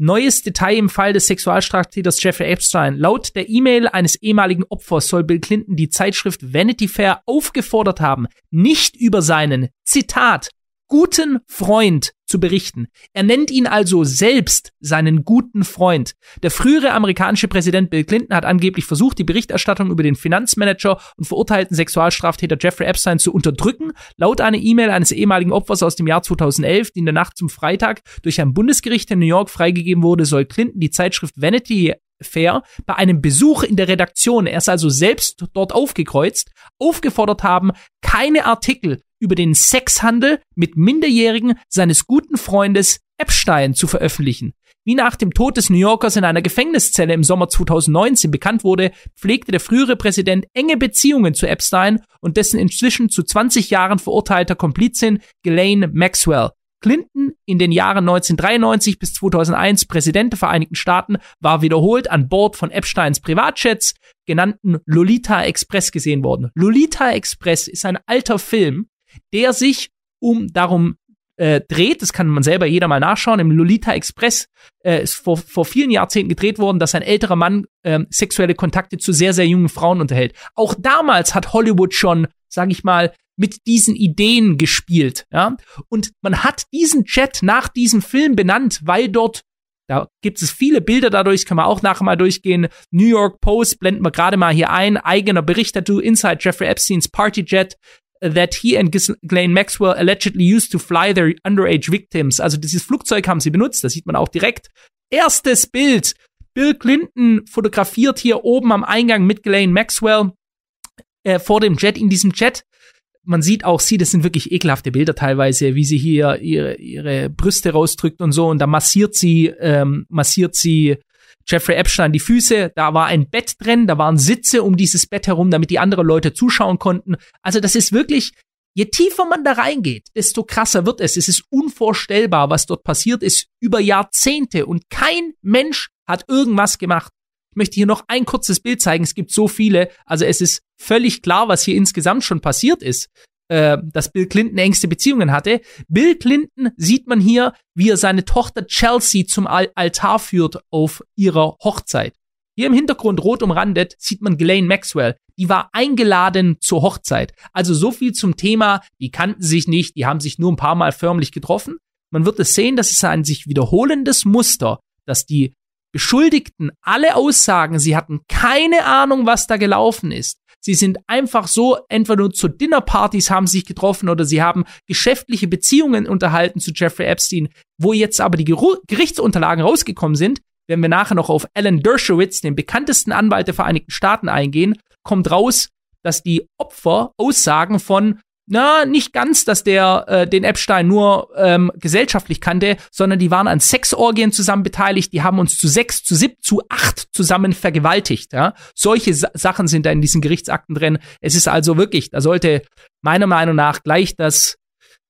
Neues Detail im Fall des Sexualstraftäters Jeffrey Epstein. Laut der E-Mail eines ehemaligen Opfers soll Bill Clinton die Zeitschrift Vanity Fair aufgefordert haben, nicht über seinen, Zitat, guten Freund zu berichten. Er nennt ihn also selbst seinen guten Freund. Der frühere amerikanische Präsident Bill Clinton hat angeblich versucht, die Berichterstattung über den Finanzmanager und verurteilten Sexualstraftäter Jeffrey Epstein zu unterdrücken. Laut einer E-Mail eines ehemaligen Opfers aus dem Jahr 2011, die in der Nacht zum Freitag durch ein Bundesgericht in New York freigegeben wurde, soll Clinton die Zeitschrift Vanity Fair bei einem Besuch in der Redaktion, er ist also selbst dort aufgekreuzt, aufgefordert haben, keine Artikel über den Sexhandel mit Minderjährigen seines guten Freundes Epstein zu veröffentlichen. Wie nach dem Tod des New Yorkers in einer Gefängniszelle im Sommer 2019 bekannt wurde, pflegte der frühere Präsident enge Beziehungen zu Epstein und dessen inzwischen zu 20 Jahren verurteilter Komplizin Ghislaine Maxwell. Clinton, in den Jahren 1993 bis 2001 Präsident der Vereinigten Staaten, war wiederholt an Bord von Epsteins Privatjets, genannten Lolita Express gesehen worden. Lolita Express ist ein alter Film, der sich um darum äh, dreht, das kann man selber jeder mal nachschauen, im Lolita Express äh, ist vor, vor vielen Jahrzehnten gedreht worden, dass ein älterer Mann äh, sexuelle Kontakte zu sehr, sehr jungen Frauen unterhält. Auch damals hat Hollywood schon, sag ich mal, mit diesen Ideen gespielt, ja. Und man hat diesen Chat nach diesem Film benannt, weil dort da gibt es viele Bilder dadurch, kann man auch nachher mal durchgehen. New York Post blenden wir gerade mal hier ein. Eigener Bericht dazu, Inside Jeffrey Epsteins Partyjet that he and Ghislaine Maxwell allegedly used to fly their underage victims. Also dieses Flugzeug haben sie benutzt, das sieht man auch direkt. Erstes Bild. Bill Clinton fotografiert hier oben am Eingang mit Ghislaine Maxwell äh, vor dem Jet in diesem Jet man sieht auch sie, das sind wirklich ekelhafte Bilder teilweise, wie sie hier ihre, ihre Brüste rausdrückt und so und da massiert sie, ähm, massiert sie Jeffrey Epstein die Füße, da war ein Bett drin, da waren Sitze um dieses Bett herum, damit die anderen Leute zuschauen konnten. Also das ist wirklich, je tiefer man da reingeht, desto krasser wird es. Es ist unvorstellbar, was dort passiert ist über Jahrzehnte und kein Mensch hat irgendwas gemacht. Ich möchte hier noch ein kurzes Bild zeigen. Es gibt so viele. Also es ist völlig klar, was hier insgesamt schon passiert ist. Äh, dass Bill Clinton engste Beziehungen hatte. Bill Clinton sieht man hier, wie er seine Tochter Chelsea zum Al Altar führt auf ihrer Hochzeit. Hier im Hintergrund rot umrandet sieht man Ghislaine Maxwell. Die war eingeladen zur Hochzeit. Also so viel zum Thema, die kannten sich nicht, die haben sich nur ein paar Mal förmlich getroffen. Man wird es sehen, dass es ein sich wiederholendes Muster, dass die Beschuldigten alle aussagen, sie hatten keine Ahnung, was da gelaufen ist. Sie sind einfach so, entweder nur zu Dinnerpartys haben sich getroffen oder sie haben geschäftliche Beziehungen unterhalten zu Jeffrey Epstein. Wo jetzt aber die Gerichtsunterlagen rausgekommen sind, wenn wir nachher noch auf Alan Dershowitz, den bekanntesten Anwalt der Vereinigten Staaten, eingehen, kommt raus, dass die Opfer Aussagen von na, nicht ganz, dass der äh, den Epstein nur ähm, gesellschaftlich kannte, sondern die waren an Sexorgien zusammen beteiligt, die haben uns zu sechs, zu sieb, zu acht zusammen vergewaltigt. Ja? Solche Sa Sachen sind da in diesen Gerichtsakten drin. Es ist also wirklich, da sollte meiner Meinung nach gleich das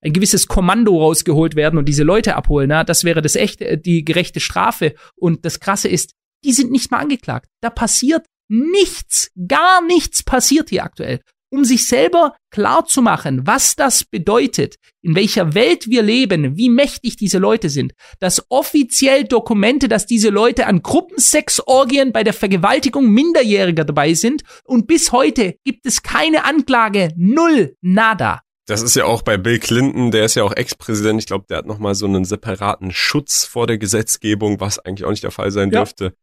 ein gewisses Kommando rausgeholt werden und diese Leute abholen. Ja? Das wäre das echte, äh, die gerechte Strafe. Und das Krasse ist, die sind nicht mal angeklagt. Da passiert nichts, gar nichts passiert hier aktuell um sich selber klar zu machen, was das bedeutet, in welcher Welt wir leben, wie mächtig diese Leute sind, dass offiziell Dokumente, dass diese Leute an Gruppensexorgien bei der Vergewaltigung Minderjähriger dabei sind und bis heute gibt es keine Anklage, null, nada. Das ist ja auch bei Bill Clinton, der ist ja auch Ex-Präsident. Ich glaube, der hat nochmal so einen separaten Schutz vor der Gesetzgebung, was eigentlich auch nicht der Fall sein ja. dürfte.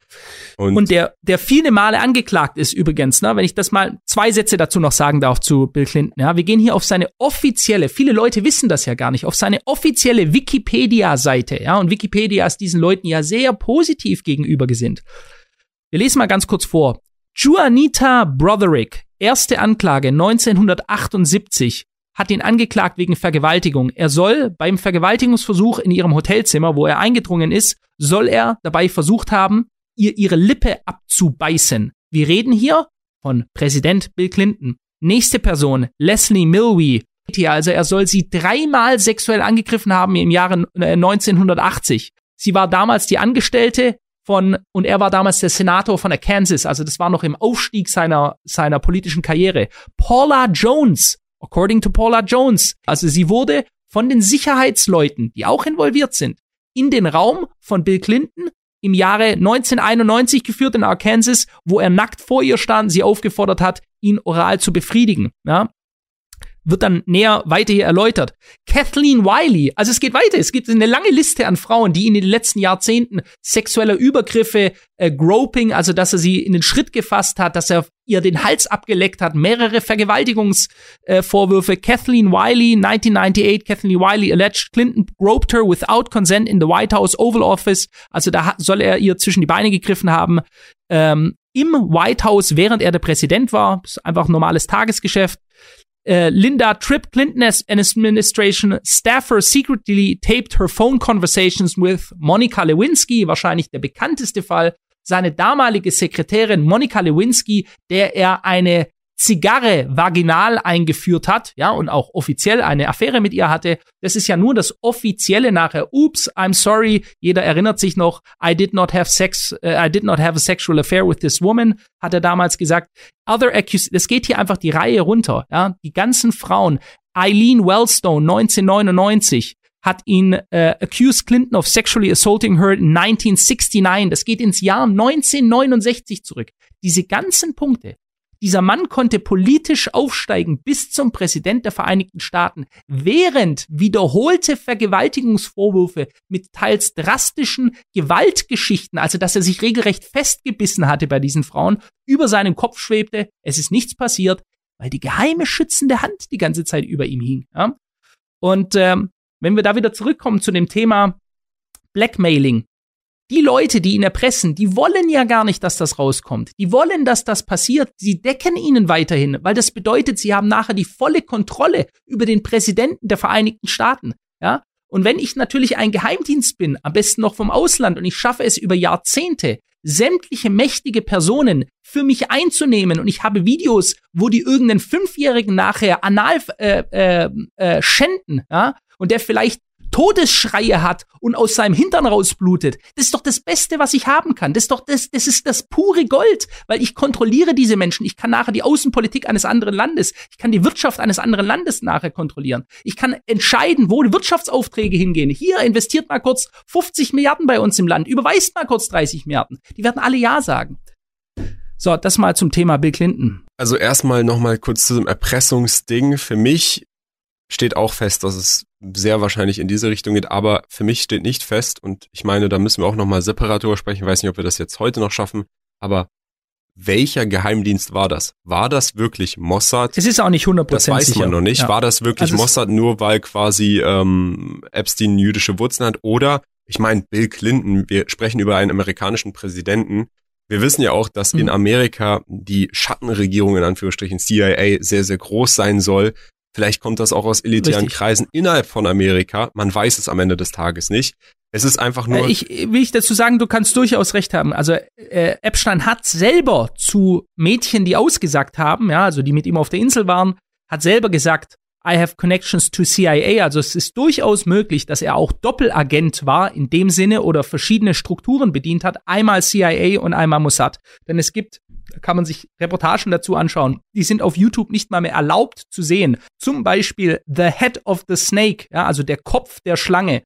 Und, Und, der, der viele Male angeklagt ist übrigens, ne, wenn ich das mal zwei Sätze dazu noch sagen darf zu Bill Clinton. Ja, wir gehen hier auf seine offizielle, viele Leute wissen das ja gar nicht, auf seine offizielle Wikipedia-Seite. Ja, und Wikipedia ist diesen Leuten ja sehr positiv gegenüber gesinnt. Wir lesen mal ganz kurz vor. Juanita Broderick, erste Anklage 1978 hat ihn angeklagt wegen Vergewaltigung. Er soll beim Vergewaltigungsversuch in ihrem Hotelzimmer, wo er eingedrungen ist, soll er dabei versucht haben, ihr ihre Lippe abzubeißen. Wir reden hier von Präsident Bill Clinton. Nächste Person, Leslie Milwee. Also er soll sie dreimal sexuell angegriffen haben im Jahre 1980. Äh, sie war damals die Angestellte von, und er war damals der Senator von Arkansas, also das war noch im Aufstieg seiner, seiner politischen Karriere. Paula Jones according to Paula Jones. Also sie wurde von den Sicherheitsleuten, die auch involviert sind, in den Raum von Bill Clinton im Jahre 1991 geführt in Arkansas, wo er nackt vor ihr stand, sie aufgefordert hat, ihn oral zu befriedigen. Ja? Wird dann näher weiter hier erläutert. Kathleen Wiley, also es geht weiter, es gibt eine lange Liste an Frauen, die in den letzten Jahrzehnten sexueller Übergriffe, äh, Groping, also dass er sie in den Schritt gefasst hat, dass er ihr den Hals abgeleckt hat, mehrere Vergewaltigungsvorwürfe. Äh, Kathleen Wiley, 1998, Kathleen Wiley alleged Clinton groped her without consent in the White House Oval Office, also da soll er ihr zwischen die Beine gegriffen haben. Ähm, im White House, während er der Präsident war, ist einfach normales Tagesgeschäft. Uh, Linda Tripp Clinton's administration staffer secretly taped her phone conversations with Monica Lewinsky, wahrscheinlich der bekannteste Fall. Seine damalige Sekretärin Monica Lewinsky, der er eine Zigarre vaginal eingeführt hat, ja, und auch offiziell eine Affäre mit ihr hatte. Das ist ja nur das offizielle nachher. Oops, I'm sorry. Jeder erinnert sich noch. I did not have sex, uh, I did not have a sexual affair with this woman, hat er damals gesagt. Other accused, es geht hier einfach die Reihe runter, ja. Die ganzen Frauen. Eileen Wellstone, 1999, hat ihn äh, accused Clinton of sexually assaulting her in 1969. Das geht ins Jahr 1969 zurück. Diese ganzen Punkte dieser Mann konnte politisch aufsteigen bis zum Präsident der Vereinigten Staaten, während wiederholte Vergewaltigungsvorwürfe mit teils drastischen Gewaltgeschichten, also dass er sich regelrecht festgebissen hatte bei diesen Frauen, über seinem Kopf schwebte. Es ist nichts passiert, weil die geheime schützende Hand die ganze Zeit über ihm hing. Ja? Und ähm, wenn wir da wieder zurückkommen zu dem Thema Blackmailing, die Leute, die ihn erpressen, die wollen ja gar nicht, dass das rauskommt. Die wollen, dass das passiert. Sie decken ihnen weiterhin, weil das bedeutet, sie haben nachher die volle Kontrolle über den Präsidenten der Vereinigten Staaten. Ja? Und wenn ich natürlich ein Geheimdienst bin, am besten noch vom Ausland, und ich schaffe es über Jahrzehnte, sämtliche mächtige Personen für mich einzunehmen und ich habe Videos, wo die irgendeinen Fünfjährigen nachher anal äh, äh, äh, schänden, ja, und der vielleicht Todesschreie hat und aus seinem Hintern rausblutet. Das ist doch das Beste, was ich haben kann. Das ist doch das, das ist das pure Gold, weil ich kontrolliere diese Menschen. Ich kann nachher die Außenpolitik eines anderen Landes, ich kann die Wirtschaft eines anderen Landes nachher kontrollieren. Ich kann entscheiden, wo die Wirtschaftsaufträge hingehen. Hier investiert mal kurz 50 Milliarden bei uns im Land, überweist mal kurz 30 Milliarden. Die werden alle Ja sagen. So, das mal zum Thema Bill Clinton. Also erstmal nochmal kurz zu dem Erpressungsding. Für mich steht auch fest, dass es sehr wahrscheinlich in diese Richtung geht, aber für mich steht nicht fest und ich meine, da müssen wir auch nochmal separat drüber sprechen, ich weiß nicht, ob wir das jetzt heute noch schaffen, aber welcher Geheimdienst war das? War das wirklich Mossad? Es ist auch nicht 100% Das weiß sicher. man noch nicht. Ja. War das wirklich Also Mossad nur, weil quasi ähm, Epstein jüdische Wurzeln hat? Oder, ich meine, Bill Clinton, wir sprechen über einen amerikanischen Präsidenten. Wir wissen ja auch, dass in Mhm. Amerika die Schattenregierung in Anführungsstrichen CIA sehr, sehr groß sein soll. Vielleicht kommt das auch aus elitären Richtig. Kreisen innerhalb von Amerika. Man weiß es am Ende des Tages nicht. Es ist einfach nur. Äh, Ich will ich dazu sagen, du kannst durchaus recht haben. Also äh, Epstein hat selber zu Mädchen, die ausgesagt haben, ja, also die mit ihm auf der Insel waren, hat selber gesagt, I have connections to CIA. Also es ist durchaus möglich, dass er auch Doppelagent war in dem Sinne oder verschiedene Strukturen bedient hat. Einmal CIA und einmal Mossad. Denn es gibt, da kann man sich Reportagen dazu anschauen, die sind auf YouTube nicht mal mehr erlaubt zu sehen. Zum Beispiel The Head of the Snake, ja, also der Kopf der Schlange.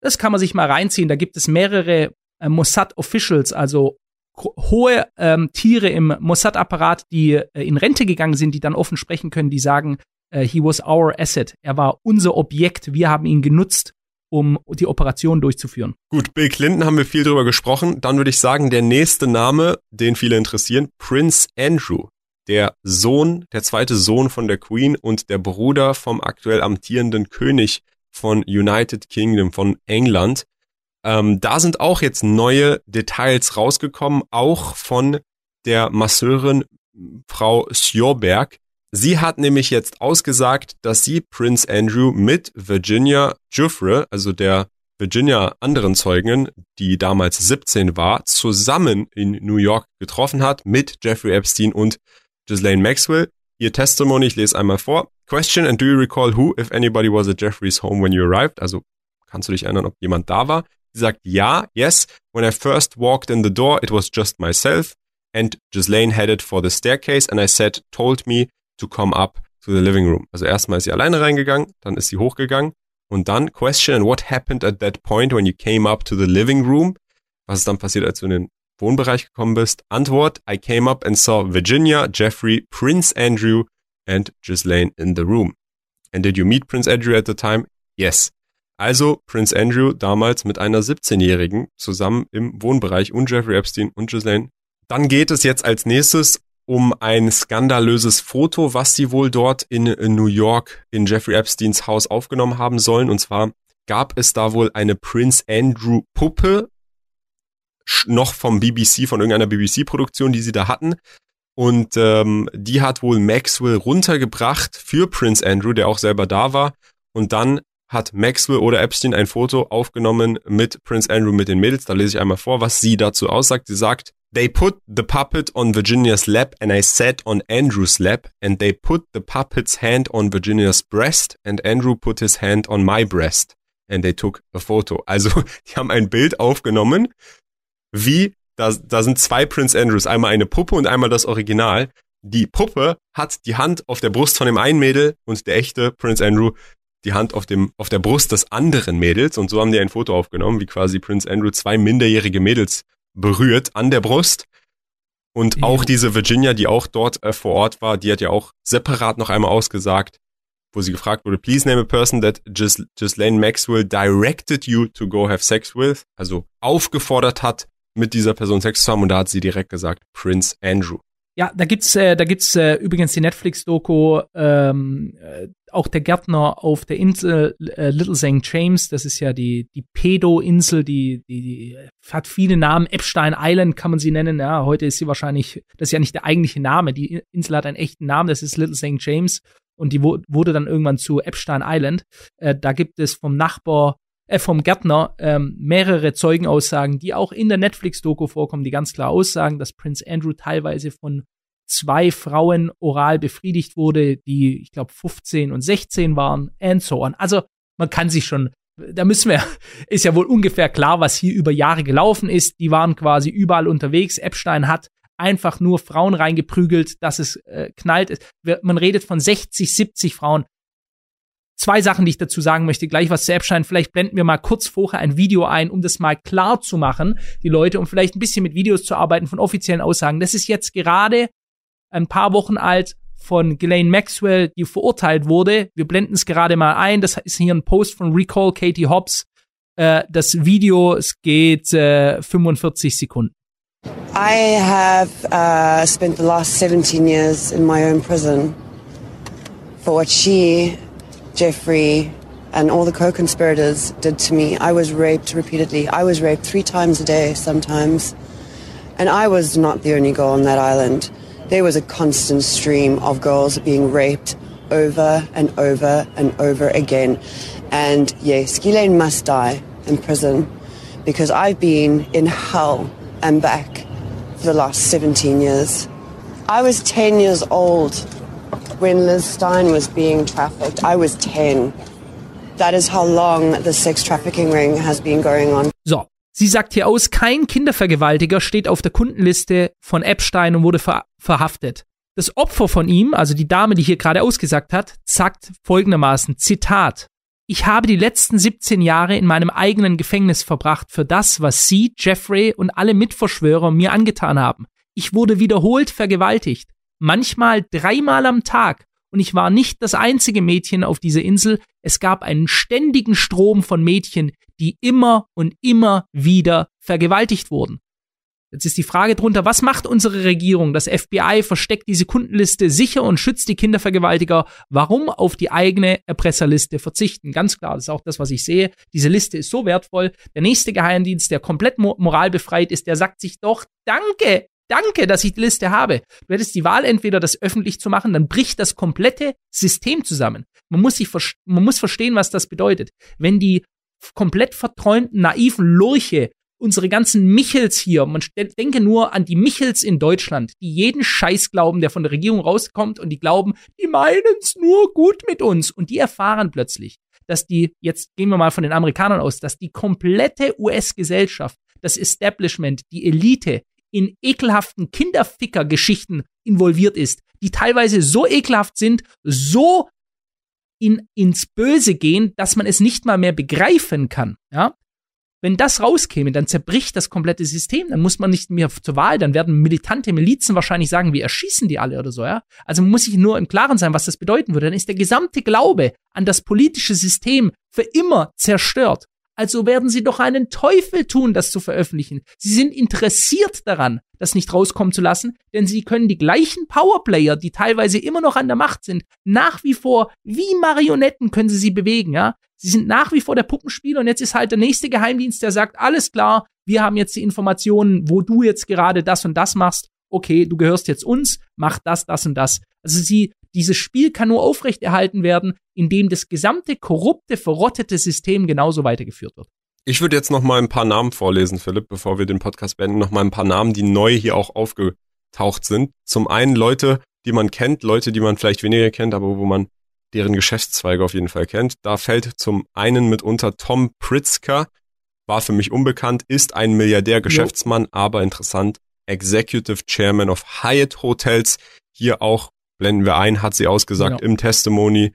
Das kann man sich mal reinziehen. Da gibt es mehrere äh, Mossad-Officials, also gro- hohe ähm, Tiere im Mossad-Apparat, die äh, in Rente gegangen sind, die dann offen sprechen können, die sagen, äh, he was our asset. Er war unser Objekt. Wir haben ihn genutzt, um die Operation durchzuführen. Gut, Bill Clinton haben wir viel drüber gesprochen. Dann würde ich sagen, der nächste Name, den viele interessieren, Prince Andrew. Der Sohn, der zweite Sohn von der Queen und der Bruder vom aktuell amtierenden König von United Kingdom von England. Ähm, da sind auch jetzt neue Details rausgekommen, auch von der Masseurin Frau Sjorberg. Sie hat nämlich jetzt ausgesagt, dass sie Prince Andrew mit Virginia Giuffre, also der Virginia anderen Zeugin, die damals 17 war, zusammen in New York getroffen hat mit Jeffrey Epstein und Ghislaine Maxwell. Ihr Testimony, ich lese einmal vor. Question and do you recall who, if anybody was at Jeffrey's home when you arrived? Also kannst du dich erinnern, ob jemand da war? Sie sagt ja, yes. When I first walked in the door, it was just myself and Ghislaine headed for the staircase and I said, told me to come up to the living room. Also erstmal ist sie alleine reingegangen, dann ist sie hochgegangen und dann question and what happened at that point when you came up to the living room? Was ist dann passiert, als du in den Wohnbereich gekommen bist? Antwort, I came up and saw Virginia, Jeffrey, Prince Andrew and Ghislaine in the room. And did you meet Prince Andrew at the time? Yes. Also Prince Andrew damals mit einer 17-Jährigen zusammen im Wohnbereich und Jeffrey Epstein und Ghislaine. Dann geht es jetzt als nächstes um ein skandalöses Foto, was sie wohl dort in, in New York in Jeffrey Epsteins Haus aufgenommen haben sollen. Und zwar gab es da wohl eine Prince Andrew Puppe, noch vom BBC, von irgendeiner BBC-Produktion, die sie da hatten. Und ähm, die hat wohl Maxwell runtergebracht für Prince Andrew, der auch selber da war. Und dann hat Maxwell oder Epstein ein Foto aufgenommen mit Prince Andrew mit den Mädels. Da lese ich einmal vor, was sie dazu aussagt. Sie sagt, They put the puppet on Virginia's lap and I sat on Andrew's lap and they put the puppet's hand on Virginia's breast and Andrew put his hand on my breast and they took a photo. [LAUGHS] Also, die haben ein Bild aufgenommen, wie, da, da sind zwei Prince Andrews, einmal eine Puppe und einmal das Original. Die Puppe hat die Hand auf der Brust von dem einen Mädel und der echte Prince Andrew die Hand auf dem, auf der Brust des anderen Mädels und so haben die ein Foto aufgenommen, wie quasi Prince Andrew zwei minderjährige Mädels berührt an der Brust. Und Jo. auch diese Virginia, die auch dort äh, vor Ort war, die hat ja auch separat noch einmal ausgesagt, wo sie gefragt wurde, please name a person that Gis Ghislaine Maxwell directed you to go have sex with, also aufgefordert hat, mit dieser Person Sex zu haben. Und da hat sie direkt gesagt, Prince Andrew. Ja, da gibt's, äh, da gibt's äh, übrigens die Netflix-Doku, ähm, äh, auch der Gärtner auf der Insel äh, Little St. James. Das ist ja die die Pedo-Insel, die, die die hat viele Namen. Epstein Island kann man sie nennen. Ja, heute ist sie wahrscheinlich, das ist ja nicht der eigentliche Name. Die Insel hat einen echten Namen. Das ist Little St. James und die wurde dann irgendwann zu Epstein Island. Äh, da gibt es vom Nachbar äh, vom Gärtner ähm, mehrere Zeugenaussagen, die auch in der Netflix-Doku vorkommen, die ganz klar aussagen, dass Prince Andrew teilweise von zwei Frauen oral befriedigt wurde, die, ich glaube, 15 und 16 waren, and so on. Also man kann sich schon, da müssen wir, [LAUGHS] ist ja wohl ungefähr klar, was hier über Jahre gelaufen ist. Die waren quasi überall unterwegs. Epstein hat einfach nur Frauen reingeprügelt, dass es äh, knallt. Man redet von 60, 70 Frauen zwei Sachen, die ich dazu sagen möchte. Gleich was zu Epstein. Vielleicht blenden wir mal kurz vorher ein Video ein, um das mal klar zu machen, die Leute, um vielleicht ein bisschen mit Videos zu arbeiten von offiziellen Aussagen. Das ist jetzt gerade ein paar Wochen alt von Ghislaine Maxwell, die verurteilt wurde. Wir blenden es gerade mal ein. Das ist hier ein Post von Recall Katie Hobbs. Äh, das Video, es geht äh, 45 Sekunden. I have uh, spent the last 17 years in my own prison for what she Jeffrey, and all the co conspirators did to me. I was raped repeatedly. I was raped three times a day sometimes. And I was not the only girl on that island. There was a constant stream of girls being raped over and over and over again. And yes, Ghislaine must die in prison because I've been in hell and back for the last 17 years. I was 10 years old when Liz Stein was being trafficked. I was 10. That is how long the sex trafficking ring has been going on. So. Sie sagt hier aus, kein Kindervergewaltiger steht auf der Kundenliste von Epstein und wurde ver verhaftet. Das Opfer von ihm, also die Dame, die hier gerade ausgesagt hat, sagt folgendermaßen, Zitat, ich habe die letzten 17 Jahre in meinem eigenen Gefängnis verbracht für das, was Sie, Jeffrey und alle Mitverschwörer mir angetan haben. Ich wurde wiederholt vergewaltigt manchmal dreimal am Tag. Und ich war nicht das einzige Mädchen auf dieser Insel. Es gab einen ständigen Strom von Mädchen, die immer und immer wieder vergewaltigt wurden. Jetzt ist die Frage drunter, was macht unsere Regierung? Das FBI versteckt diese Kundenliste sicher und schützt die Kindervergewaltiger. Warum auf die eigene Erpresserliste verzichten? Ganz klar, das ist auch das, was ich sehe. Diese Liste ist so wertvoll. Der nächste Geheimdienst, der komplett moralbefreit ist, der sagt sich doch, danke, danke, dass ich die Liste habe. Du hättest die Wahl entweder das öffentlich zu machen, dann bricht das komplette System zusammen. Man muss sich, man muss verstehen, was das bedeutet. Wenn die komplett verträumten, naiven Lurche unsere ganzen Michels hier, man denke nur an die Michels in Deutschland, die jeden Scheiß glauben, der von der Regierung rauskommt und die glauben, die meinen's nur gut mit uns und die erfahren plötzlich, dass die, jetzt gehen wir mal von den Amerikanern aus, dass die komplette US-Gesellschaft, das Establishment, die Elite, in ekelhaften Kinderficker-Geschichten involviert ist, die teilweise so ekelhaft sind, so in, ins Böse gehen, dass man es nicht mal mehr begreifen kann, ja. Wenn das rauskäme, dann zerbricht das komplette System, dann muss man nicht mehr zur Wahl, dann werden militante Milizen wahrscheinlich sagen, wir erschießen die alle oder so, ja. Also muss sich nur im Klaren sein, was das bedeuten würde. Dann ist der gesamte Glaube an das politische System für immer zerstört. Also werden sie doch einen Teufel tun, das zu veröffentlichen. Sie sind interessiert daran, das nicht rauskommen zu lassen, denn sie können die gleichen Powerplayer, die teilweise immer noch an der Macht sind, nach wie vor wie Marionetten können sie sie bewegen, ja. Sie sind nach wie vor der Puppenspieler und jetzt ist halt der nächste Geheimdienst, der sagt, alles klar, wir haben jetzt die Informationen, wo du jetzt gerade das und das machst. Okay, du gehörst jetzt uns, mach das, das und das. Also sie dieses Spiel kann nur aufrechterhalten werden, indem das gesamte korrupte, verrottete System genauso weitergeführt wird. Ich würde jetzt noch mal ein paar Namen vorlesen, Philipp, bevor wir den Podcast beenden. Noch mal ein paar Namen, die neu hier auch aufgetaucht sind. Zum einen Leute, die man kennt, Leute, die man vielleicht weniger kennt, aber wo man deren Geschäftszweige auf jeden Fall kennt. Da fällt zum einen mitunter Tom Pritzker, war für mich unbekannt, ist ein Milliardär, Geschäftsmann, jo. aber interessant, Executive Chairman of Hyatt Hotels, hier auch blenden wir ein, hat sie ausgesagt genau. im Testimony.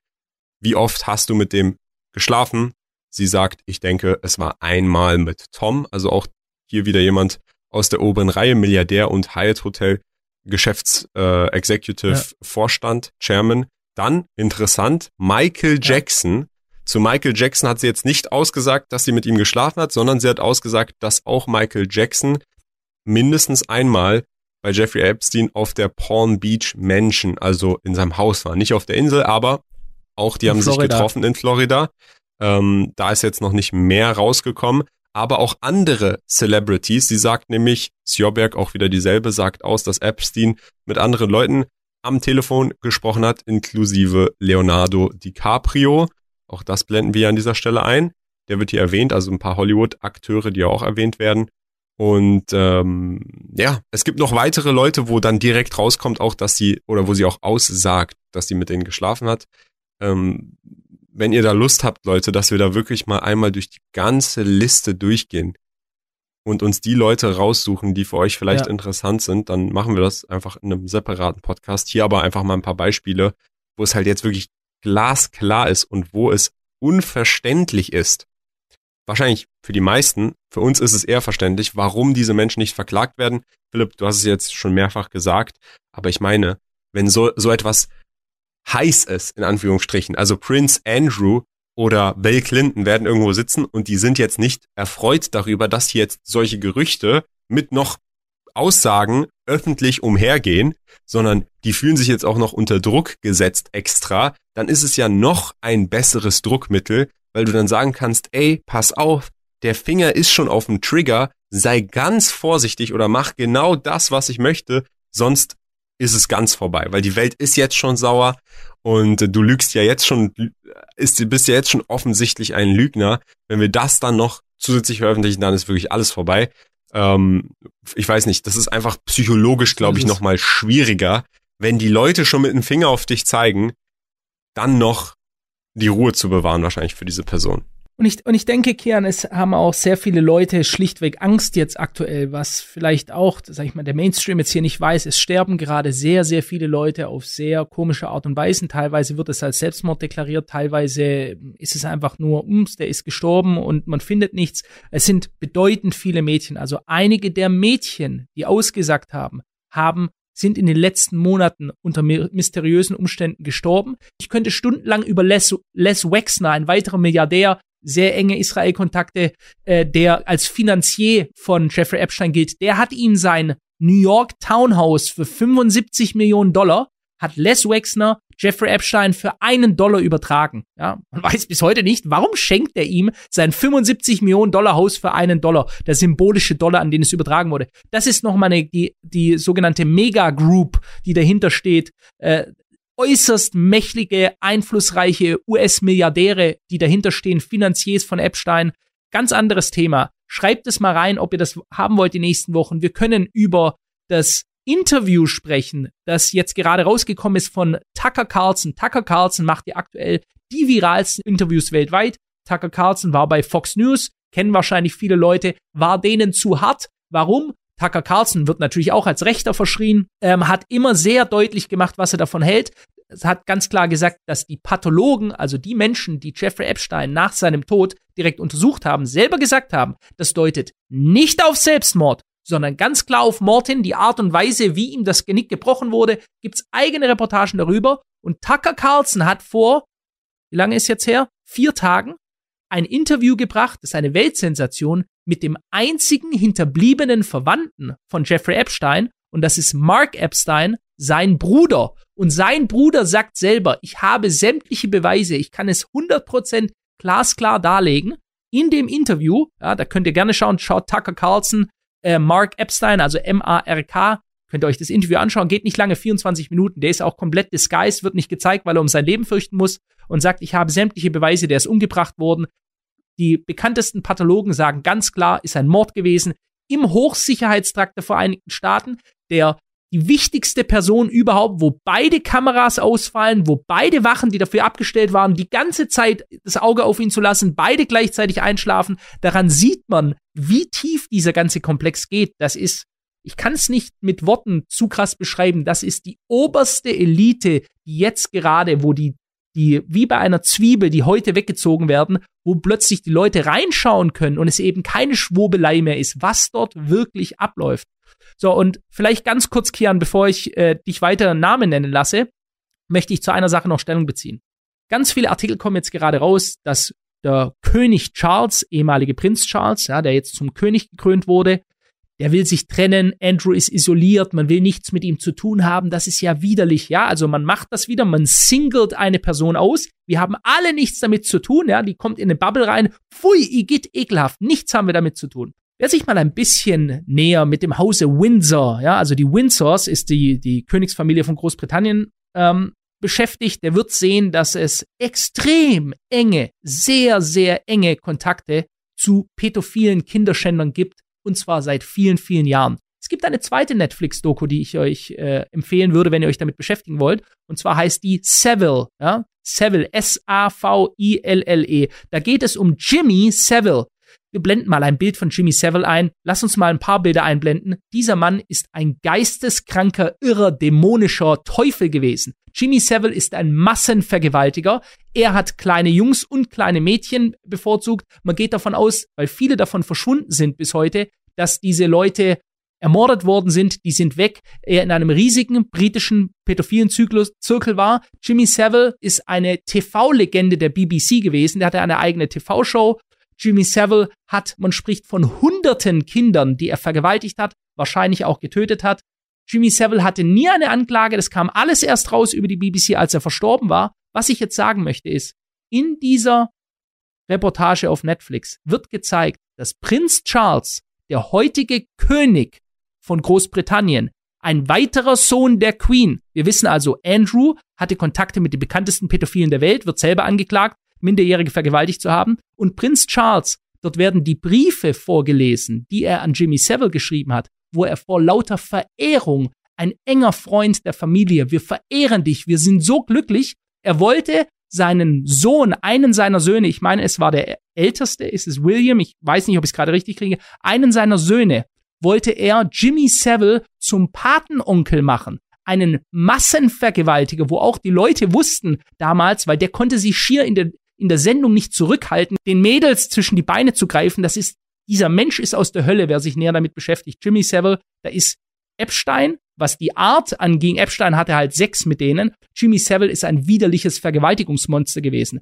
Wie oft hast du mit dem geschlafen? Sie sagt, ich denke, es war einmal mit Tom, also auch hier wieder jemand aus der oberen Reihe, Milliardär und Hyatt Hotel Geschäfts äh, Executive ja. Vorstand, Chairman. Dann interessant, Michael Jackson. Ja. Zu Michael Jackson hat sie jetzt nicht ausgesagt, dass sie mit ihm geschlafen hat, sondern sie hat ausgesagt, dass auch Michael Jackson mindestens einmal bei Jeffrey Epstein auf der Palm Beach Mansion, also in seinem Haus war. Nicht auf der Insel, aber auch die in haben Florida. sich getroffen in Florida. Ähm, da ist jetzt noch nicht mehr rausgekommen. Aber auch andere Celebrities, sie sagt nämlich, Sjobberg auch wieder dieselbe, sagt aus, dass Epstein mit anderen Leuten am Telefon gesprochen hat, inklusive Leonardo DiCaprio. Auch das blenden wir an dieser Stelle ein. Der wird hier erwähnt, also ein paar Hollywood-Akteure, die auch erwähnt werden. Und ähm, ja, es gibt noch weitere Leute, wo dann direkt rauskommt, auch dass sie, oder wo sie auch aussagt, dass sie mit denen geschlafen hat. Ähm, wenn ihr da Lust habt, Leute, dass wir da wirklich mal einmal durch die ganze Liste durchgehen und uns die Leute raussuchen, die für euch vielleicht ja. interessant sind, dann machen wir das einfach in einem separaten Podcast. Hier aber einfach mal ein paar Beispiele, wo es halt jetzt wirklich glasklar ist und wo es unverständlich ist. Wahrscheinlich für die meisten, für uns ist es eher verständlich, warum diese Menschen nicht verklagt werden. Philipp, du hast es jetzt schon mehrfach gesagt, aber ich meine, wenn so, so etwas heiß ist, in Anführungsstrichen. Also Prince Andrew oder Bill Clinton werden irgendwo sitzen und die sind jetzt nicht erfreut darüber, dass hier jetzt solche Gerüchte mit noch Aussagen öffentlich umhergehen, sondern die fühlen sich jetzt auch noch unter Druck gesetzt extra, dann ist es ja noch ein besseres Druckmittel, weil du dann sagen kannst, ey, pass auf, der Finger ist schon auf dem Trigger, sei ganz vorsichtig oder mach genau das, was ich möchte, sonst ist es ganz vorbei, weil die Welt ist jetzt schon sauer und du lügst ja jetzt schon, ist, bist ja jetzt schon offensichtlich ein Lügner. Wenn wir das dann noch zusätzlich veröffentlichen, dann ist wirklich alles vorbei. Ähm, ich weiß nicht, das ist einfach psychologisch, glaube ich, nochmal schwieriger, wenn die Leute schon mit dem Finger auf dich zeigen, dann noch die Ruhe zu bewahren wahrscheinlich für diese Person. Und ich, und ich denke, Kian, es haben auch sehr viele Leute schlichtweg Angst jetzt aktuell, was vielleicht auch, sag ich mal, der Mainstream jetzt hier nicht weiß. Es sterben gerade sehr, sehr viele Leute auf sehr komische Art und Weise. Teilweise wird es als Selbstmord deklariert, teilweise ist es einfach nur, ums, der ist gestorben und man findet nichts. Es sind bedeutend viele Mädchen. Also einige der Mädchen, die ausgesagt haben, haben sind in den letzten Monaten unter mysteriösen Umständen gestorben. Ich könnte stundenlang über Les, Les Wexner, ein weiterer Milliardär, sehr enge Israel-Kontakte, äh, der als Finanzier von Jeffrey Epstein gilt, der hat ihm sein New York Townhouse für 75 Millionen Dollar, hat Les Wexner Jeffrey Epstein für einen Dollar übertragen. Ja, man [LAUGHS] weiß bis heute nicht, warum schenkt er ihm sein 75 Millionen Dollar Haus für einen Dollar, der symbolische Dollar, an den es übertragen wurde. Das ist nochmal die, die sogenannte Mega Group, die dahinter steht. Äh, äußerst mächtige, einflussreiche US-Milliardäre, die dahinter stehen, Finanziers von Epstein. Ganz anderes Thema. Schreibt es mal rein, ob ihr das haben wollt die nächsten Wochen. Wir können über das Interview sprechen, das jetzt gerade rausgekommen ist von Tucker Carlson. Tucker Carlson macht ja aktuell die viralsten Interviews weltweit. Tucker Carlson war bei Fox News, kennen wahrscheinlich viele Leute, war denen zu hart. Warum? Tucker Carlson wird natürlich auch als Rechter verschrien, ähm, hat immer sehr deutlich gemacht, was er davon hält. Es hat ganz klar gesagt, dass die Pathologen, also die Menschen, die Jeffrey Epstein nach seinem Tod direkt untersucht haben, selber gesagt haben, das deutet nicht auf Selbstmord, sondern ganz klar auf Mord hin. Die Art und Weise, wie ihm das Genick gebrochen wurde, gibt's eigene Reportagen darüber. Und Tucker Carlson hat vor, wie lange ist jetzt her? Vier Tagen ein Interview gebracht, das ist eine Weltsensation, mit dem einzigen hinterbliebenen Verwandten von Jeffrey Epstein und das ist Mark Epstein, sein Bruder. Und sein Bruder sagt selber, ich habe sämtliche Beweise, ich kann es 100% glasklar darlegen. In dem Interview, ja, da könnt ihr gerne schauen, schaut Tucker Carlson, äh, Mark Epstein, also M-A-R-K, könnt ihr euch das Interview anschauen, geht nicht lange, 24 Minuten, der ist auch komplett disguised, wird nicht gezeigt, weil er um sein Leben fürchten muss und sagt, ich habe sämtliche Beweise, der ist umgebracht worden, die bekanntesten Pathologen sagen ganz klar, ist ein Mord gewesen. Im Hochsicherheitstrakt der Vereinigten Staaten, der die wichtigste Person überhaupt, wo beide Kameras ausfallen, wo beide Wachen, die dafür abgestellt waren, die ganze Zeit das Auge auf ihn zu lassen, beide gleichzeitig einschlafen. Daran sieht man, wie tief dieser ganze Komplex geht. Das ist, ich kann es nicht mit Worten zu krass beschreiben. Das ist die oberste Elite, die jetzt gerade, wo die die wie bei einer Zwiebel, die heute weggezogen werden, wo plötzlich die Leute reinschauen können und es eben keine Schwurbelei mehr ist, was dort wirklich abläuft. So, und vielleicht ganz kurz, Kian, bevor ich äh, dich weiter Namen nennen lasse, möchte ich zu einer Sache noch Stellung beziehen. Ganz viele Artikel kommen jetzt gerade raus, dass der König Charles, ehemalige Prinz Charles, ja, der jetzt zum König gekrönt wurde, der will sich trennen, Andrew ist isoliert, man will nichts mit ihm zu tun haben, das ist ja widerlich, ja, also man macht das wieder, man singelt eine Person aus, wir haben alle nichts damit zu tun, ja, die kommt in eine Bubble rein, pfui, Igitt, ekelhaft, nichts haben wir damit zu tun. Wer sich mal ein bisschen näher mit dem Hause Windsor, ja, also die Windsors ist die, die Königsfamilie von Großbritannien, ähm, beschäftigt, der wird sehen, dass es extrem enge, sehr, sehr enge Kontakte zu pädophilen Kinderschändern gibt, und zwar seit vielen, vielen Jahren. Es gibt eine zweite Netflix-Doku, die ich euch äh, empfehlen würde, wenn ihr euch damit beschäftigen wollt. Und zwar heißt die Savile, ja? Savile, S-A-V-I-L-L-E. Da geht es um Jimmy Savile. Wir blenden mal ein Bild von Jimmy Savile ein. Lass uns mal ein paar Bilder einblenden. Dieser Mann ist ein geisteskranker, irrer, dämonischer Teufel gewesen. Jimmy Savile ist ein Massenvergewaltiger. Er hat kleine Jungs und kleine Mädchen bevorzugt. Man geht davon aus, weil viele davon verschwunden sind bis heute, dass diese Leute ermordet worden sind, die sind weg. Er in einem riesigen britischen pädophilen Zyklus, Zirkel war. Jimmy Savile ist eine TV-Legende der BBC gewesen. Der hatte eine eigene TV-Show. Jimmy Savile hat, man spricht von hunderten Kindern, die er vergewaltigt hat, wahrscheinlich auch getötet hat. Jimmy Savile hatte nie eine Anklage, das kam alles erst raus über die BBC, als er verstorben war. Was ich jetzt sagen möchte ist, in dieser Reportage auf Netflix wird gezeigt, dass Prinz Charles, der heutige König von Großbritannien, ein weiterer Sohn der Queen. Wir wissen also, Andrew hatte Kontakte mit den bekanntesten Pädophilen der Welt, wird selber angeklagt, Minderjährige vergewaltigt zu haben. Und Prinz Charles, dort werden die Briefe vorgelesen, die er an Jimmy Savile geschrieben hat, wo er vor lauter Verehrung, ein enger Freund der Familie, wir verehren dich, wir sind so glücklich. Er wollte seinen Sohn, einen seiner Söhne, ich meine, es war der älteste, ist es William, ich weiß nicht, ob ich es gerade richtig kriege, einen seiner Söhne wollte er Jimmy Savile zum Patenonkel machen. Einen Massenvergewaltiger, wo auch die Leute wussten damals, weil der konnte sich schier in der, in der Sendung nicht zurückhalten, den Mädels zwischen die Beine zu greifen. Das ist, dieser Mensch ist aus der Hölle, wer sich näher damit beschäftigt. Jimmy Savile, da ist Epstein, was die Art anging. Epstein hatte halt Sex mit denen. Jimmy Savile ist ein widerliches Vergewaltigungsmonster gewesen.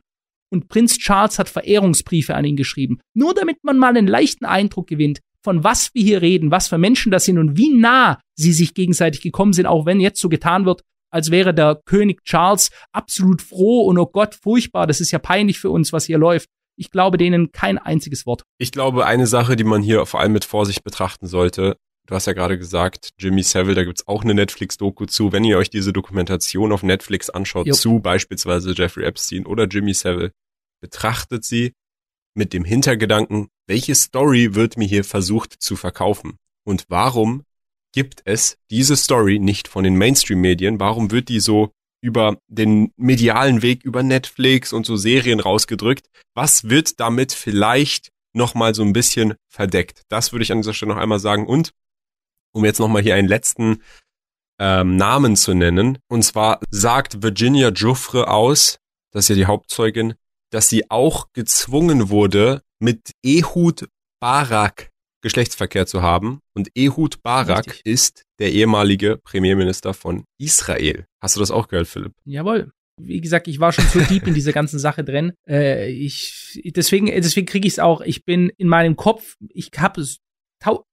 Und Prinz Charles hat Verehrungsbriefe an ihn geschrieben. Nur damit man mal einen leichten Eindruck gewinnt, von was wir hier reden, was für Menschen das sind und wie nah sie sich gegenseitig gekommen sind, auch wenn jetzt so getan wird, als wäre der König Charles absolut froh und oh Gott, furchtbar, das ist ja peinlich für uns, was hier läuft. Ich glaube denen kein einziges Wort. Ich glaube, eine Sache, die man hier vor allem mit Vorsicht betrachten sollte, du hast ja gerade gesagt, Jimmy Savile, da gibt's auch eine Netflix-Doku zu. Wenn ihr euch diese Dokumentation auf Netflix anschaut, jo. zu beispielsweise Jeffrey Epstein oder Jimmy Savile, betrachtet sie mit dem Hintergedanken, welche Story wird mir hier versucht zu verkaufen? Und warum gibt es diese Story nicht von den Mainstream-Medien? Warum wird die so über den medialen Weg, über Netflix und so Serien rausgedrückt? Was wird damit vielleicht nochmal so ein bisschen verdeckt? Das würde ich an dieser Stelle noch einmal sagen. Und um jetzt nochmal hier einen letzten ähm, Namen zu nennen, und zwar sagt Virginia Joffre aus, das ist ja die Hauptzeugin, dass sie auch gezwungen wurde, mit Ehud Barak Geschlechtsverkehr zu haben. Und Ehud Barak Richtig. ist der ehemalige Premierminister von Israel. Hast du das auch gehört, Philipp? Jawohl. Wie gesagt, ich war schon zu deep in dieser ganzen Sache drin. Äh, ich deswegen deswegen kriege ich es auch. Ich bin in meinem Kopf. Ich habe es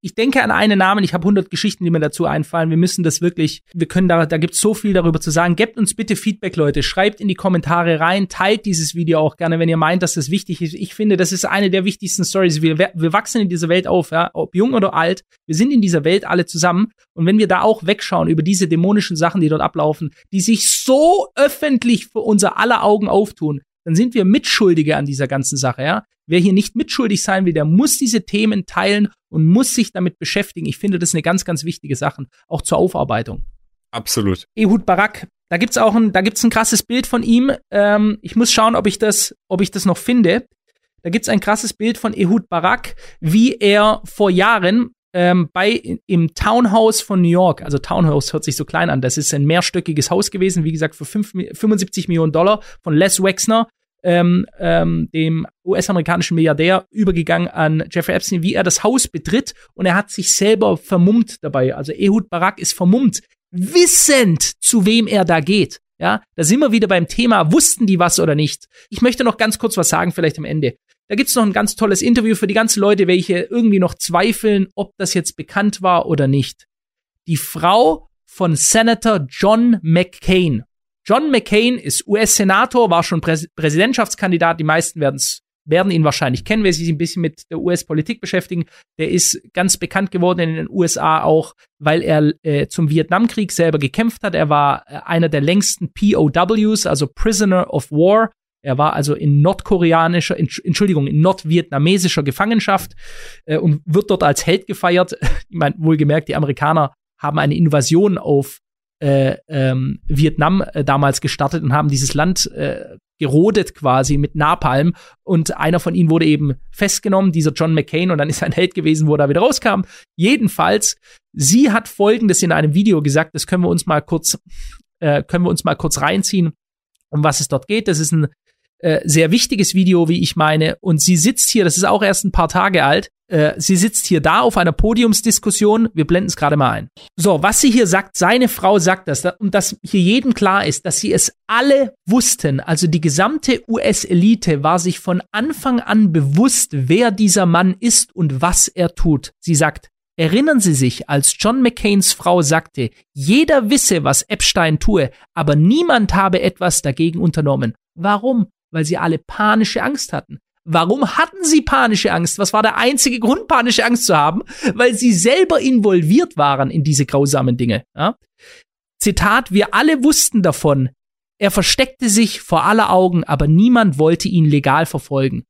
ich denke an einen Namen, ich habe 100 Geschichten, die mir dazu einfallen. Wir müssen das wirklich, wir können da, da gibt's so viel darüber zu sagen. Gebt uns bitte Feedback, Leute. Schreibt in die Kommentare rein, teilt dieses Video auch gerne, wenn ihr meint, dass das wichtig ist. Ich finde, das ist eine der wichtigsten Stories. Wir, wir wachsen in dieser Welt auf, ja, ob jung oder alt. Wir sind in dieser Welt alle zusammen. Und wenn wir da auch wegschauen über diese dämonischen Sachen, die dort ablaufen, die sich so öffentlich für unser aller Augen auftun, dann sind wir Mitschuldige an dieser ganzen Sache, ja. Wer hier nicht mitschuldig sein will, der muss diese Themen teilen und muss sich damit beschäftigen. Ich finde das ist eine ganz, ganz wichtige Sache, auch zur Aufarbeitung. Absolut. Ehud Barak, da gibt's auch ein, da gibt's ein krasses Bild von ihm. Ähm, ich muss schauen, ob ich das, ob ich das noch finde. Da gibt's ein krasses Bild von Ehud Barak, wie er vor Jahren ähm, bei im Townhouse von New York, also Townhouse hört sich so klein an, das ist ein mehrstöckiges Haus gewesen, wie gesagt, für 5, 75 Millionen Dollar von Les Wexner, ähm, ähm, dem US-amerikanischen Milliardär, übergegangen an Jeffrey Epstein, wie er das Haus betritt und er hat sich selber vermummt dabei. Also Ehud Barak ist vermummt, wissend, zu wem er da geht. Ja, da sind wir wieder beim Thema, wussten die was oder nicht? Ich möchte noch ganz kurz was sagen, vielleicht am Ende. Da gibt's noch ein ganz tolles Interview für die ganzen Leute, welche irgendwie noch zweifeln, ob das jetzt bekannt war oder nicht. Die Frau von Senator John McCain. John McCain ist US-Senator, war schon Präs Präsidentschaftskandidat. Die meisten werden ihn wahrscheinlich kennen, wer sich ein bisschen mit der US-Politik beschäftigen. Der ist ganz bekannt geworden in den USA auch, weil er äh, zum Vietnamkrieg selber gekämpft hat. Er war äh, einer der längsten POWs, also Prisoner of War. Er war also in nordkoreanischer, Entschuldigung, in nordvietnamesischer Gefangenschaft äh, und wird dort als Held gefeiert. [LAUGHS] Ich meine, wohlgemerkt, die Amerikaner haben eine Invasion auf äh, ähm, Vietnam äh, damals gestartet und haben dieses Land äh, gerodet quasi mit Napalm und einer von ihnen wurde eben festgenommen, dieser John McCain und dann ist er ein Held gewesen, wo er da wieder rauskam. Jedenfalls, sie hat folgendes in einem Video gesagt, das können wir uns mal kurz äh, können wir uns mal kurz reinziehen, um was es dort geht. Das ist ein äh, sehr wichtiges Video, wie ich meine. Und sie sitzt hier, das ist auch erst ein paar Tage alt. Äh, sie sitzt hier da auf einer Podiumsdiskussion. Wir blenden es gerade mal ein. So, was sie hier sagt, seine Frau sagt das, und dass hier jedem klar ist, dass sie es alle wussten. Also die gesamte US-Elite war sich von Anfang an bewusst, wer dieser Mann ist und was er tut. Sie sagt, Erinnern Sie sich, als John McCains Frau sagte, jeder wisse, was Epstein tue, aber niemand habe etwas dagegen unternommen. Warum? Weil sie alle panische Angst hatten. Warum hatten sie panische Angst? Was war der einzige Grund, panische Angst zu haben? Weil sie selber involviert waren in diese grausamen Dinge. Ja? Zitat, wir alle wussten davon. Er versteckte sich vor aller Augen, aber niemand wollte ihn legal verfolgen.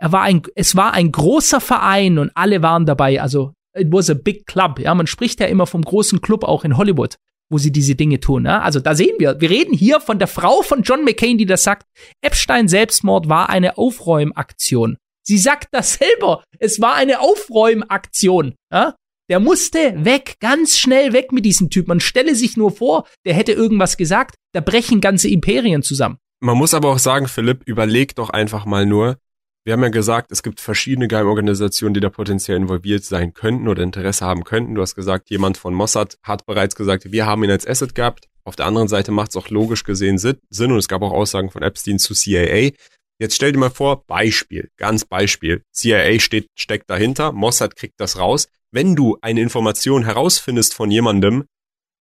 Er war ein, es war ein großer Verein und alle waren dabei. Also, it was a big club. Ja, man spricht ja immer vom großen Club auch in Hollywood wo sie diese Dinge tun. Ne? Also da sehen wir, wir reden hier von der Frau von John McCain, die das sagt, Epstein Selbstmord war eine Aufräumaktion. Sie sagt das selber. Es war eine Aufräumaktion. Ja? Der musste weg, ganz schnell weg mit diesem Typ. Man stelle sich nur vor, der hätte irgendwas gesagt, da brechen ganze Imperien zusammen. Man muss aber auch sagen, Philipp, überleg doch einfach mal nur, wir haben ja gesagt, es gibt verschiedene Geheimorganisationen, die da potenziell involviert sein könnten oder Interesse haben könnten. Du hast gesagt, jemand von Mossad hat bereits gesagt, wir haben ihn als Asset gehabt. Auf der anderen Seite macht es auch logisch gesehen Sinn und es gab auch Aussagen von Epstein zu CIA. Jetzt stell dir mal vor, Beispiel, ganz Beispiel. CIA steht, steckt dahinter, Mossad kriegt das raus. Wenn du eine Information herausfindest von jemandem,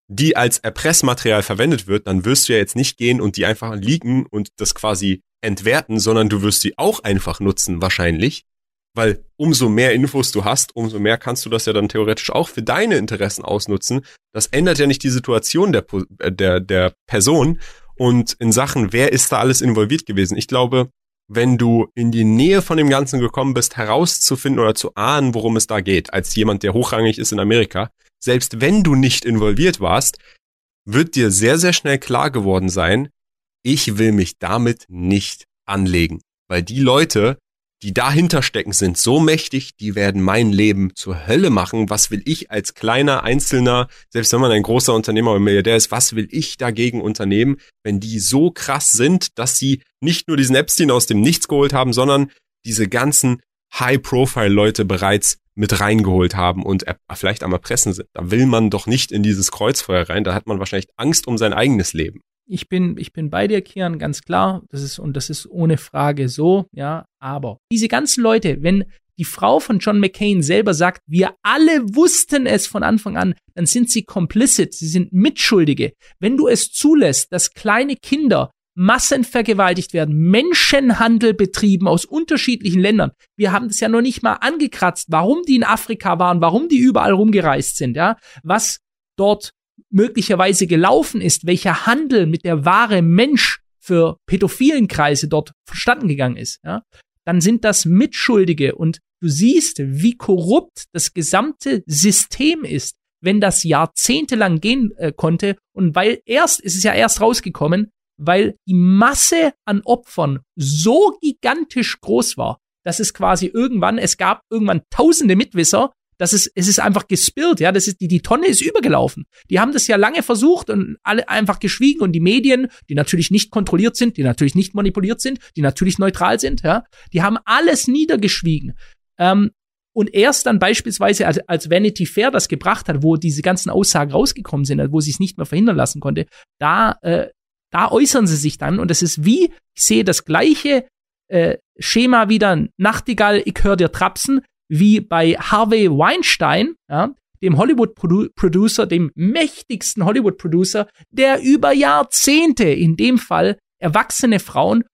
die als Erpressmaterial verwendet wird, dann wirst du ja jetzt nicht gehen und die einfach leaken und das quasi entwerten, sondern du wirst sie auch einfach nutzen, wahrscheinlich. Weil umso mehr Infos du hast, umso mehr kannst du das ja dann theoretisch auch für deine Interessen ausnutzen. Das ändert ja nicht die Situation der, äh, der, der Person. Und in Sachen, wer ist da alles involviert gewesen? Ich glaube, wenn du in die Nähe von dem Ganzen gekommen bist, herauszufinden oder zu ahnen, worum es da geht, als jemand, der hochrangig ist in Amerika, selbst wenn du nicht involviert warst, wird dir sehr, sehr schnell klar geworden sein, ich will mich damit nicht anlegen. Weil die Leute, die dahinter stecken, sind so mächtig, die werden mein Leben zur Hölle machen. Was will ich als kleiner Einzelner, selbst wenn man ein großer Unternehmer oder Milliardär ist, was will ich dagegen unternehmen, wenn die so krass sind, dass sie nicht nur diesen Epstein aus dem Nichts geholt haben, sondern diese ganzen High-Profile-Leute bereits mit reingeholt haben und vielleicht am Erpressen sind. Da will man doch nicht in dieses Kreuzfeuer rein, da hat man wahrscheinlich Angst um sein eigenes Leben ich bin, ich bin bei dir, Kian, ganz klar. Das ist, und das ist ohne Frage so, ja. Aber diese ganzen Leute, wenn die Frau von John McCain selber sagt, wir alle wussten es von Anfang an, dann sind sie complicit, sie sind Mitschuldige. Wenn du es zulässt, dass kleine Kinder massenvergewaltigt werden, Menschenhandel betrieben aus unterschiedlichen Ländern. Wir haben das ja noch nicht mal angekratzt, warum die in Afrika waren, warum die überall rumgereist sind, ja, was dort möglicherweise gelaufen ist, welcher Handel mit der Ware Mensch für pädophilen Kreise dort verstanden gegangen ist, ja, dann sind das Mitschuldige und du siehst, wie korrupt das gesamte System ist, wenn das jahrzehntelang gehen äh, konnte. Und weil erst, ist es ja erst rausgekommen, weil die Masse an Opfern so gigantisch groß war, dass es quasi irgendwann, es gab irgendwann tausende Mitwisser, das ist, es ist einfach gespillt, ja, das ist, die, die Tonne ist übergelaufen. Die haben das ja lange versucht und alle einfach geschwiegen und die Medien, die natürlich nicht kontrolliert sind, die natürlich nicht manipuliert sind, die natürlich neutral sind, ja, die haben alles niedergeschwiegen. Ähm, und erst dann beispielsweise, als, als Vanity Fair das gebracht hat, wo diese ganzen Aussagen rausgekommen sind, wo sie es nicht mehr verhindern lassen konnte, da, äh, da äußern sie sich dann und das ist wie, ich sehe das gleiche äh, Schema wieder Nachtigall, ich hör dir trapsen, wie bei Harvey Weinstein, ja, dem Hollywood-Producer, dem mächtigsten Hollywood-Producer, der über Jahrzehnte in dem Fall erwachsene Frauen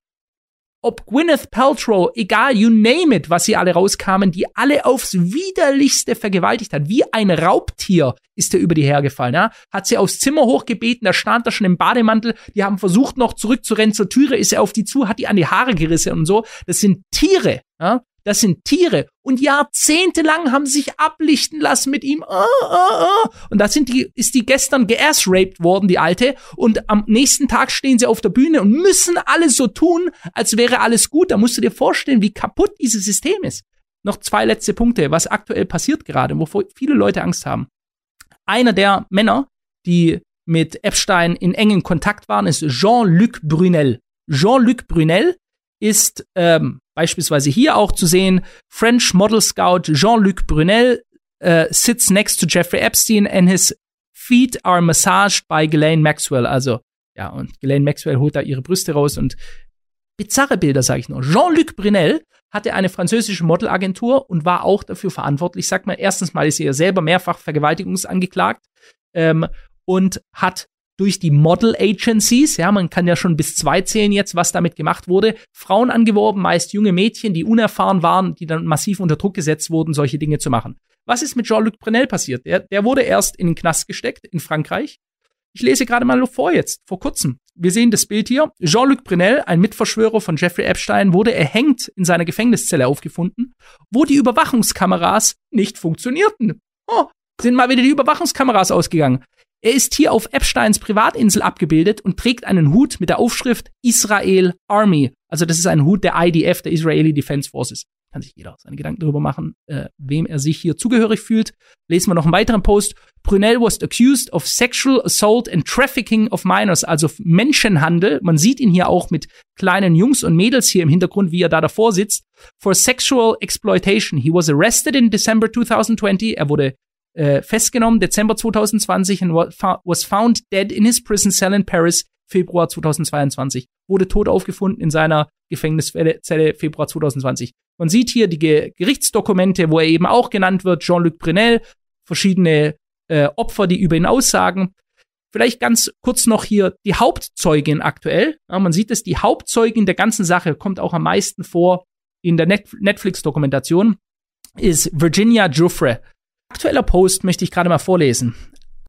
ob Gwyneth Paltrow, egal, you name it, was sie alle rauskamen, die alle aufs widerlichste vergewaltigt hat. Wie ein Raubtier ist er über die hergefallen, ja. Hat sie aufs Zimmer hochgebeten, da stand er schon im Bademantel, die haben versucht noch zurückzurennen zur Türe, ist er auf die zu, hat die an die Haare gerissen und so. Das sind Tiere, ja. Das sind Tiere. Und jahrzehntelang haben sie sich ablichten lassen mit ihm. Ah, ah, ah. Und da sind die, ist die gestern geassraped worden, die Alte. Und am nächsten Tag stehen sie auf der Bühne und müssen alles so tun, als wäre alles gut. Da musst du dir vorstellen, wie kaputt dieses System ist. Noch zwei letzte Punkte, was aktuell passiert gerade, wovor viele Leute Angst haben. Einer der Männer, die mit Epstein in engem Kontakt waren, ist Jean-Luc Brunel. Jean-Luc Brunel ist ähm, beispielsweise hier auch zu sehen, French Model Scout Jean-Luc Brunel uh, sits next to Jeffrey Epstein and his feet are massaged by Ghislaine Maxwell. Also, ja, und Ghislaine Maxwell holt da ihre Brüste raus und bizarre Bilder, sage ich nur. Jean-Luc Brunel hatte eine französische Modelagentur und war auch dafür verantwortlich. Sagt mal, erstens mal ist er selber mehrfach vergewaltigungsangeklagt ähm, und hat durch die Model Agencies, ja, man kann ja schon bis zwei zählen jetzt, was damit gemacht wurde, Frauen angeworben, meist junge Mädchen, die unerfahren waren, die dann massiv unter Druck gesetzt wurden, solche Dinge zu machen. Was ist mit Jean-Luc Brunel passiert? Der, der wurde erst in den Knast gesteckt in Frankreich. Ich lese gerade mal vor jetzt, vor kurzem. Wir sehen das Bild hier. Jean-Luc Brunel, ein Mitverschwörer von Jeffrey Epstein, wurde erhängt in seiner Gefängniszelle aufgefunden, wo die Überwachungskameras nicht funktionierten. Oh, sind mal wieder die Überwachungskameras ausgegangen. Er ist hier auf Epsteins Privatinsel abgebildet und trägt einen Hut mit der Aufschrift Israel Army. Also das ist ein Hut der IDF, der Israeli Defense Forces. Kann sich jeder seine Gedanken darüber machen, äh, wem er sich hier zugehörig fühlt. Lesen wir noch einen weiteren Post. Brunel was accused of sexual assault and trafficking of minors, also Menschenhandel. Man sieht ihn hier auch mit kleinen Jungs und Mädels hier im Hintergrund, wie er da davor sitzt. For sexual exploitation. He was arrested in December 2020. Er wurde äh, festgenommen, Dezember 2020 und was found dead in his prison cell in Paris, Februar 2022. Wurde tot aufgefunden in seiner Gefängniszelle Februar 2020. Man sieht hier die Ge Gerichtsdokumente, wo er eben auch genannt wird, Jean-Luc Brunel, verschiedene äh, Opfer, die über ihn aussagen. Vielleicht ganz kurz noch hier die Hauptzeugin aktuell. Ja, man sieht es, die Hauptzeugin der ganzen Sache kommt auch am meisten vor in der Net Netflix-Dokumentation, ist Virginia Giuffre aktueller Post möchte ich gerade mal vorlesen.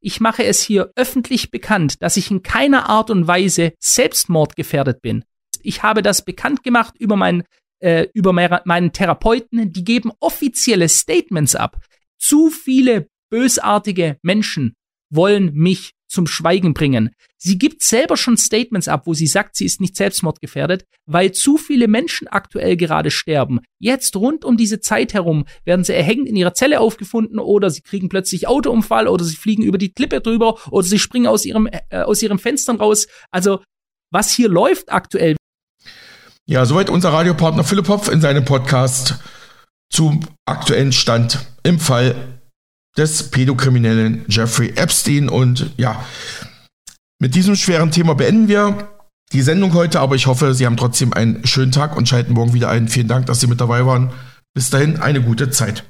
Ich mache es hier öffentlich bekannt, dass ich in keiner Art und Weise selbstmordgefährdet bin. Ich habe das bekannt gemacht über, mein, äh, über meinen Therapeuten. Die geben offizielle Statements ab. Zu viele bösartige Menschen wollen mich zum Schweigen bringen. Sie gibt selber schon Statements ab, wo sie sagt, sie ist nicht selbstmordgefährdet, weil zu viele Menschen aktuell gerade sterben. Jetzt rund um diese Zeit herum werden sie erhängt in ihrer Zelle aufgefunden oder sie kriegen plötzlich Autounfall oder sie fliegen über die Klippe drüber oder sie springen aus ihrem äh, aus ihren Fenstern raus. Also was hier läuft aktuell. Ja, soweit unser Radiopartner Philipp Hopf in seinem Podcast zum aktuellen Stand im Fall des Pädokriminellen Jeffrey Epstein. Und ja, mit diesem schweren Thema beenden wir die Sendung heute, aber ich hoffe, Sie haben trotzdem einen schönen Tag und schalten morgen wieder ein. Vielen Dank, dass Sie mit dabei waren. Bis dahin eine gute Zeit.